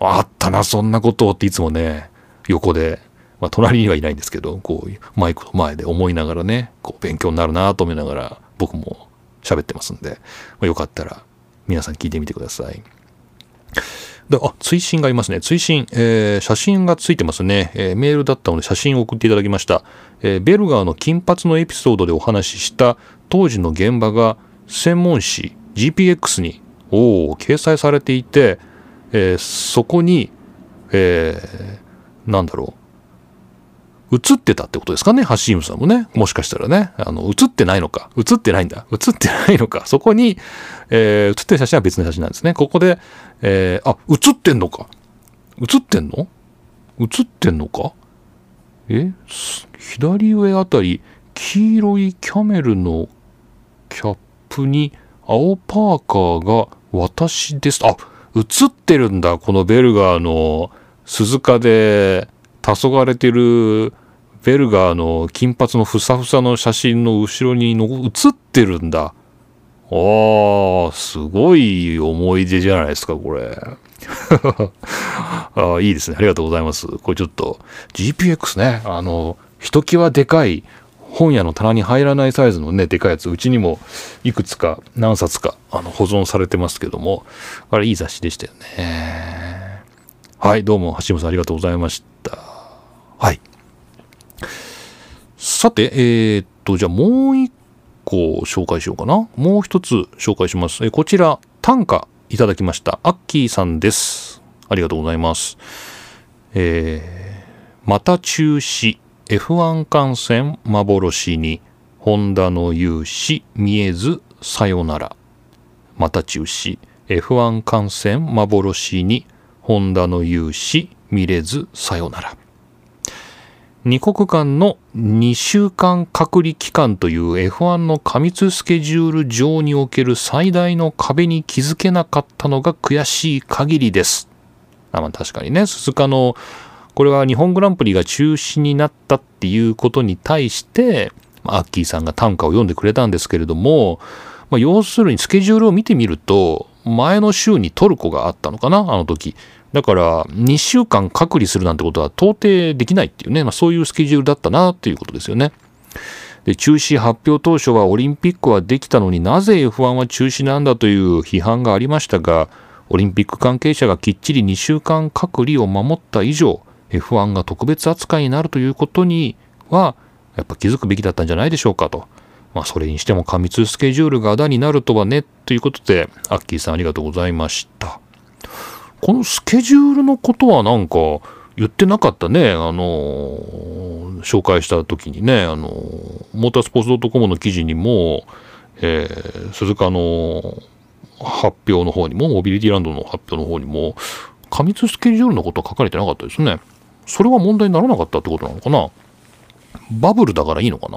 あったな、そんなことっていつもね、横で、まあ、隣にはいないんですけど、こう、マイクの前で思いながらね、こう、勉強になるなと思いながら、僕も喋ってますんで、まあ、よかったら皆さん聞いてみてください。で、あ、追伸がいますね。追伸、えー、写真がついてますね、えー、メールだったので写真を送っていただきました。えー、ベルガーの金髪のエピソードでお話しした当時の現場が専門誌 GPX にお掲載されていて、えー、そこに、えー、なんだろう。映ってたってことですかね、ハシームさんもね。もしかしたらね。あの、映ってないのか。映ってないんだ。映ってないのか。そこに、えー、映ってる写真は別の写真なんですね。ここで、えー、あ、映ってんのか？映ってんの？映ってんのか？え左上あたり、黄色いキャメルのキャップに青パーカーが私です。あ、映ってるんだ。このベルガーの鈴鹿で黄昏てるベルガーの金髪のふさふさの写真の後ろにの写ってるんだ。ああ、すごい思い出じゃないですか、これ。*laughs* あいいですね。ありがとうございます。これちょっと GPX ね、あの、ひときわでかい本屋の棚に入らないサイズのね、でかいやつ、うちにもいくつか何冊かあの保存されてますけども、あれいい雑誌でしたよね。はい、どうも橋本さんありがとうございました。はい。さて、えー、っと、じゃあもう一個紹介しようかな。もう一つ紹介します。えこちら、短歌いただきました。アッキーさんです。ありがとうございます。えー、また中止、F1 観戦幻に、ホンダの勇姿見えずさよなら。また中止、F1 観戦幻に、ホンダの勇姿見れずさよなら。2国間の2週間隔離期間という F1 の過密スケジュール上における最大の壁に気づけなかったのが悔しい限りです。あまあ、確かにね、鈴鹿の、これは日本グランプリが中止になったっていうことに対して、アッキーさんが短歌を読んでくれたんですけれども、まあ、要するにスケジュールを見てみると、前の週にトルコがあったのかな、あの時。だから2週間隔離するなんてことは到底できないっていうね、まあ、そういうスケジュールだったなということですよね。で中止発表当初はオリンピックはできたのになぜ F1 は中止なんだという批判がありましたがオリンピック関係者がきっちり2週間隔離を守った以上 F1 が特別扱いになるということにはやっぱ気づくべきだったんじゃないでしょうかとまあ、それにしても過密スケジュールがあだになるとはね、ということで、アッキーさんありがとうございました。このスケジュールのことはなんか言ってなかったね。あのー、紹介した時にね、あのー、モータースポーツ .com の記事にも、えー、鈴鹿の発表の方にも、モビリティランドの発表の方にも、過密スケジュールのことは書かれてなかったですね。それは問題にならなかったってことなのかなバブルだからいいのかな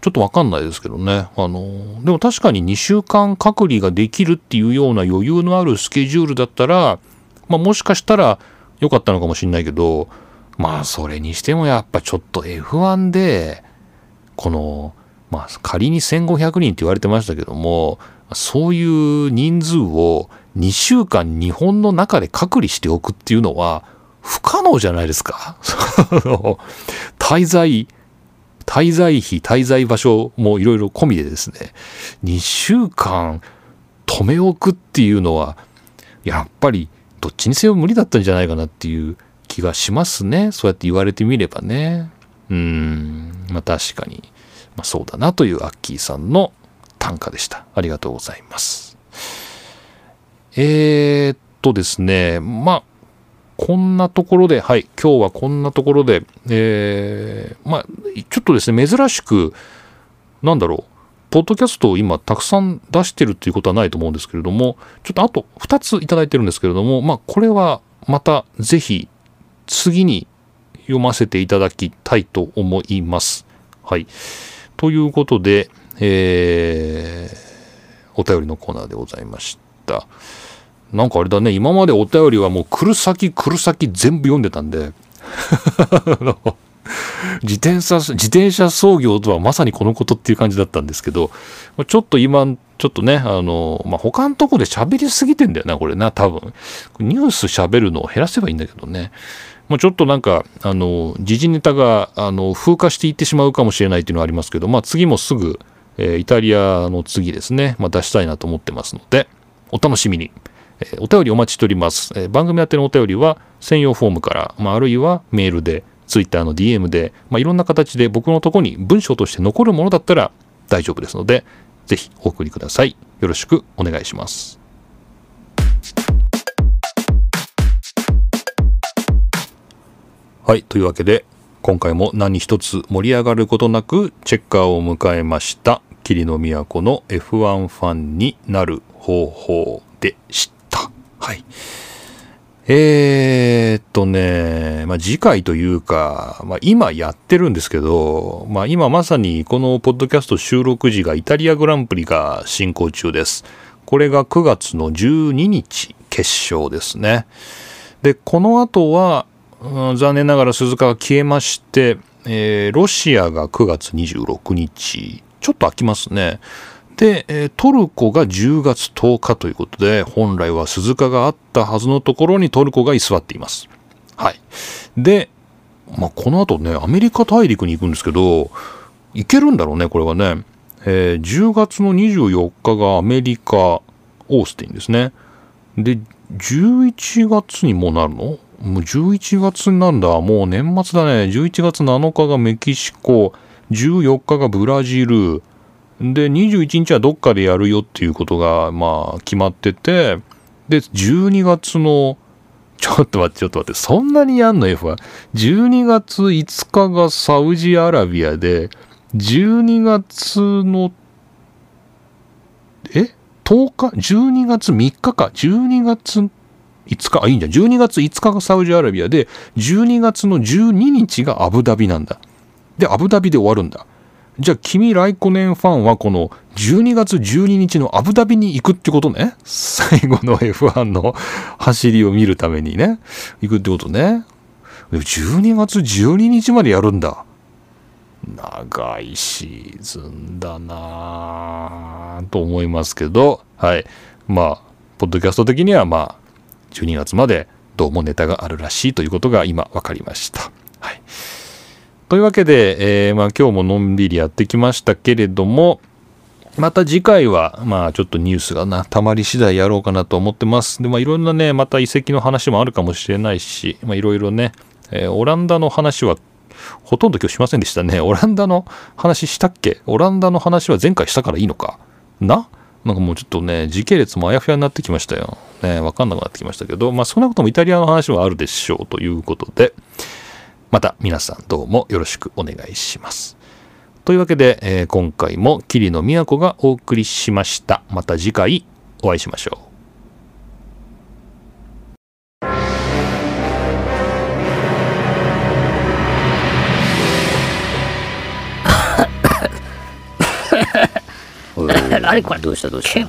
ちょっとわかんないですけどね。あの、でも確かに2週間隔離ができるっていうような余裕のあるスケジュールだったら、まあもしかしたら良かったのかもしれないけど、まあそれにしてもやっぱちょっと F1 で、この、まあ仮に1500人って言われてましたけども、そういう人数を2週間日本の中で隔離しておくっていうのは不可能じゃないですか。*laughs* 滞在、滞在費、滞在場所もいろいろ込みでですね、2週間止め置くっていうのは、やっぱりどっちにせよ無理だったんじゃないかなっていう気がしますね。そうやって言われてみればね。うん、まあ確かに、まあ、そうだなというアッキーさんの短歌でした。ありがとうございます。えー、っとですね、まあこんなところで、はい、今日はこんなところで、えー、まあ、ちょっとですね、珍しく、なんだろう、ポッドキャストを今たくさん出してるっていうことはないと思うんですけれども、ちょっとあと2ついただいてるんですけれども、まあ、これはまたぜひ次に読ませていただきたいと思います。はい。ということで、えー、お便りのコーナーでございました。なんかあれだね、今までお便りはもう来る先来る先全部読んでたんで、*laughs* *laughs* 自転車、自転車操業とはまさにこのことっていう感じだったんですけど、ちょっと今、ちょっとね、あの、まあ、他のとこで喋りすぎてんだよな、これな、多分。ニュース喋るのを減らせばいいんだけどね。もうちょっとなんか、あの、時事ネタが、あの、風化していってしまうかもしれないっていうのはありますけど、まあ、次もすぐ、えー、イタリアの次ですね、まあ、出したいなと思ってますので、お楽しみに。えお便りお待ちしております。え番組宛てのお便りは専用フォームから、まあ、あるいはメールで、ツイッターの DM で、まあ、いろんな形で僕のとこに文章として残るものだったら大丈夫ですので、ぜひお送りください。よろしくお願いします。はい。というわけで、今回も何一つ盛り上がることなく、チェッカーを迎えました。霧の都の F1 ファンになる方法でした。はい。えー、えっとね、まあ、次回というか、まあ、今やってるんですけど、まあ、今まさにこのポッドキャスト収録時がイタリアグランプリが進行中です。これが9月の12日決勝ですね。で、この後は、うん、残念ながら鈴鹿が消えまして、えー、ロシアが9月26日、ちょっと空きますね。で、トルコが10月10日ということで、本来は鈴鹿があったはずのところにトルコが居座っています。はい。で、まあ、この後ね、アメリカ大陸に行くんですけど、行けるんだろうね、これはね。えー、10月の24日がアメリカ、オースティンですね。で、11月にもうなるの？もう11月なんだ。もう年末だね。11月7日がメキシコ、14日がブラジル、で、21日はどっかでやるよっていうことが、まあ、決まってて、で、12月の、*laughs* ちょっと待って、ちょっと待って、そんなにやんの？F は。12月5日がサウジアラビアで、12月の、え ?10 日 ?12 月3日か。12月5日、あ、いいんじゃん。12月5日がサウジアラビアで、12月の12日がアブダビなんだ。で、アブダビで終わるんだ。じゃあ君ライコネンファンはこの12月12日のアブダビに行くってことね。*laughs* 最後の F1 の走りを見るためにね。行くってことね。12月12日までやるんだ。長いシーズンだなぁと思いますけど、はい。まあ、ポッドキャスト的にはまあ、12月までどうもネタがあるらしいということが今分かりました。はい。というわけで、えー、まあ、今日ものんびりやってきましたけれども、また次回は、まあちょっとニュースがな、たまり次第やろうかなと思ってます。で、まあいろんなね、また遺跡の話もあるかもしれないし、まあいろいろね、えー、オランダの話はほとんど今日しませんでしたね。オランダの話したっけ？オランダの話は前回したからいいのか？な？なんかもうちょっとね、時系列もあやふやになってきましたよ。ね、わかんなくなってきましたけど、まあそんなこともイタリアの話はあるでしょうということで、また皆さんどうもよろしくお願いします。というわけで、えー今回も桐野都がお送りしました。また次回お会いしましょう。あれこれ。どうしたどうしけた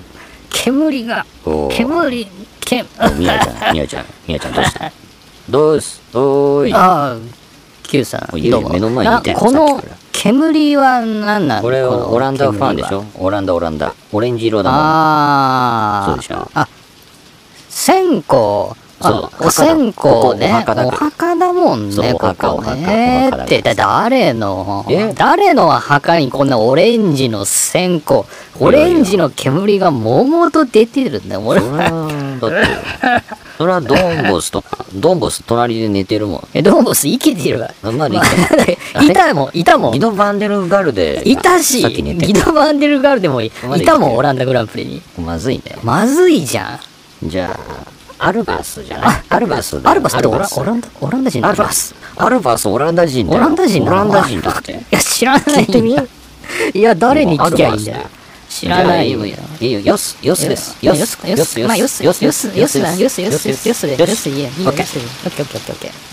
煙が。煙け。おみやちゃんみやちゃんみやちゃんどうした？*laughs* どうす？おああ Q さんどうも。目の前にいたこの煙は何なのこれはオランダファンでしょ？ょオランダオランダ。オレンジ色だもん。ああそうでしょ？あ線香あお線香ね。おお墓墓だもんねここね。ってだ誰の？え？誰の墓にこんなオレンジの線香オレンジの煙がもうもうと出てるんだよ俺。そらだってそれはドンボスとドンボス隣で寝てるもん。えドンボス生きてるわ。あんまり。*laughs* いたもんいたもん。ギド・バンデルガルでいたしギドバンデルガールでもいたもんオランダグランプリに。まずいね。まずいじゃん。じゃあアルバスじゃない？アルバスアルバスってオラス。オランダオランダ人アルバス。アルバスオランダ人だオよランダ人オランダ人だって。*laughs* いや知らない聞いや誰に聞きゃいいんだよ。知らないよ。いいよよすよすですよすよすよすまあよすよすよすよすなよすよすよすよすでよすいいやいいよオッケーよすでオッケーオッケーオッケーオッケー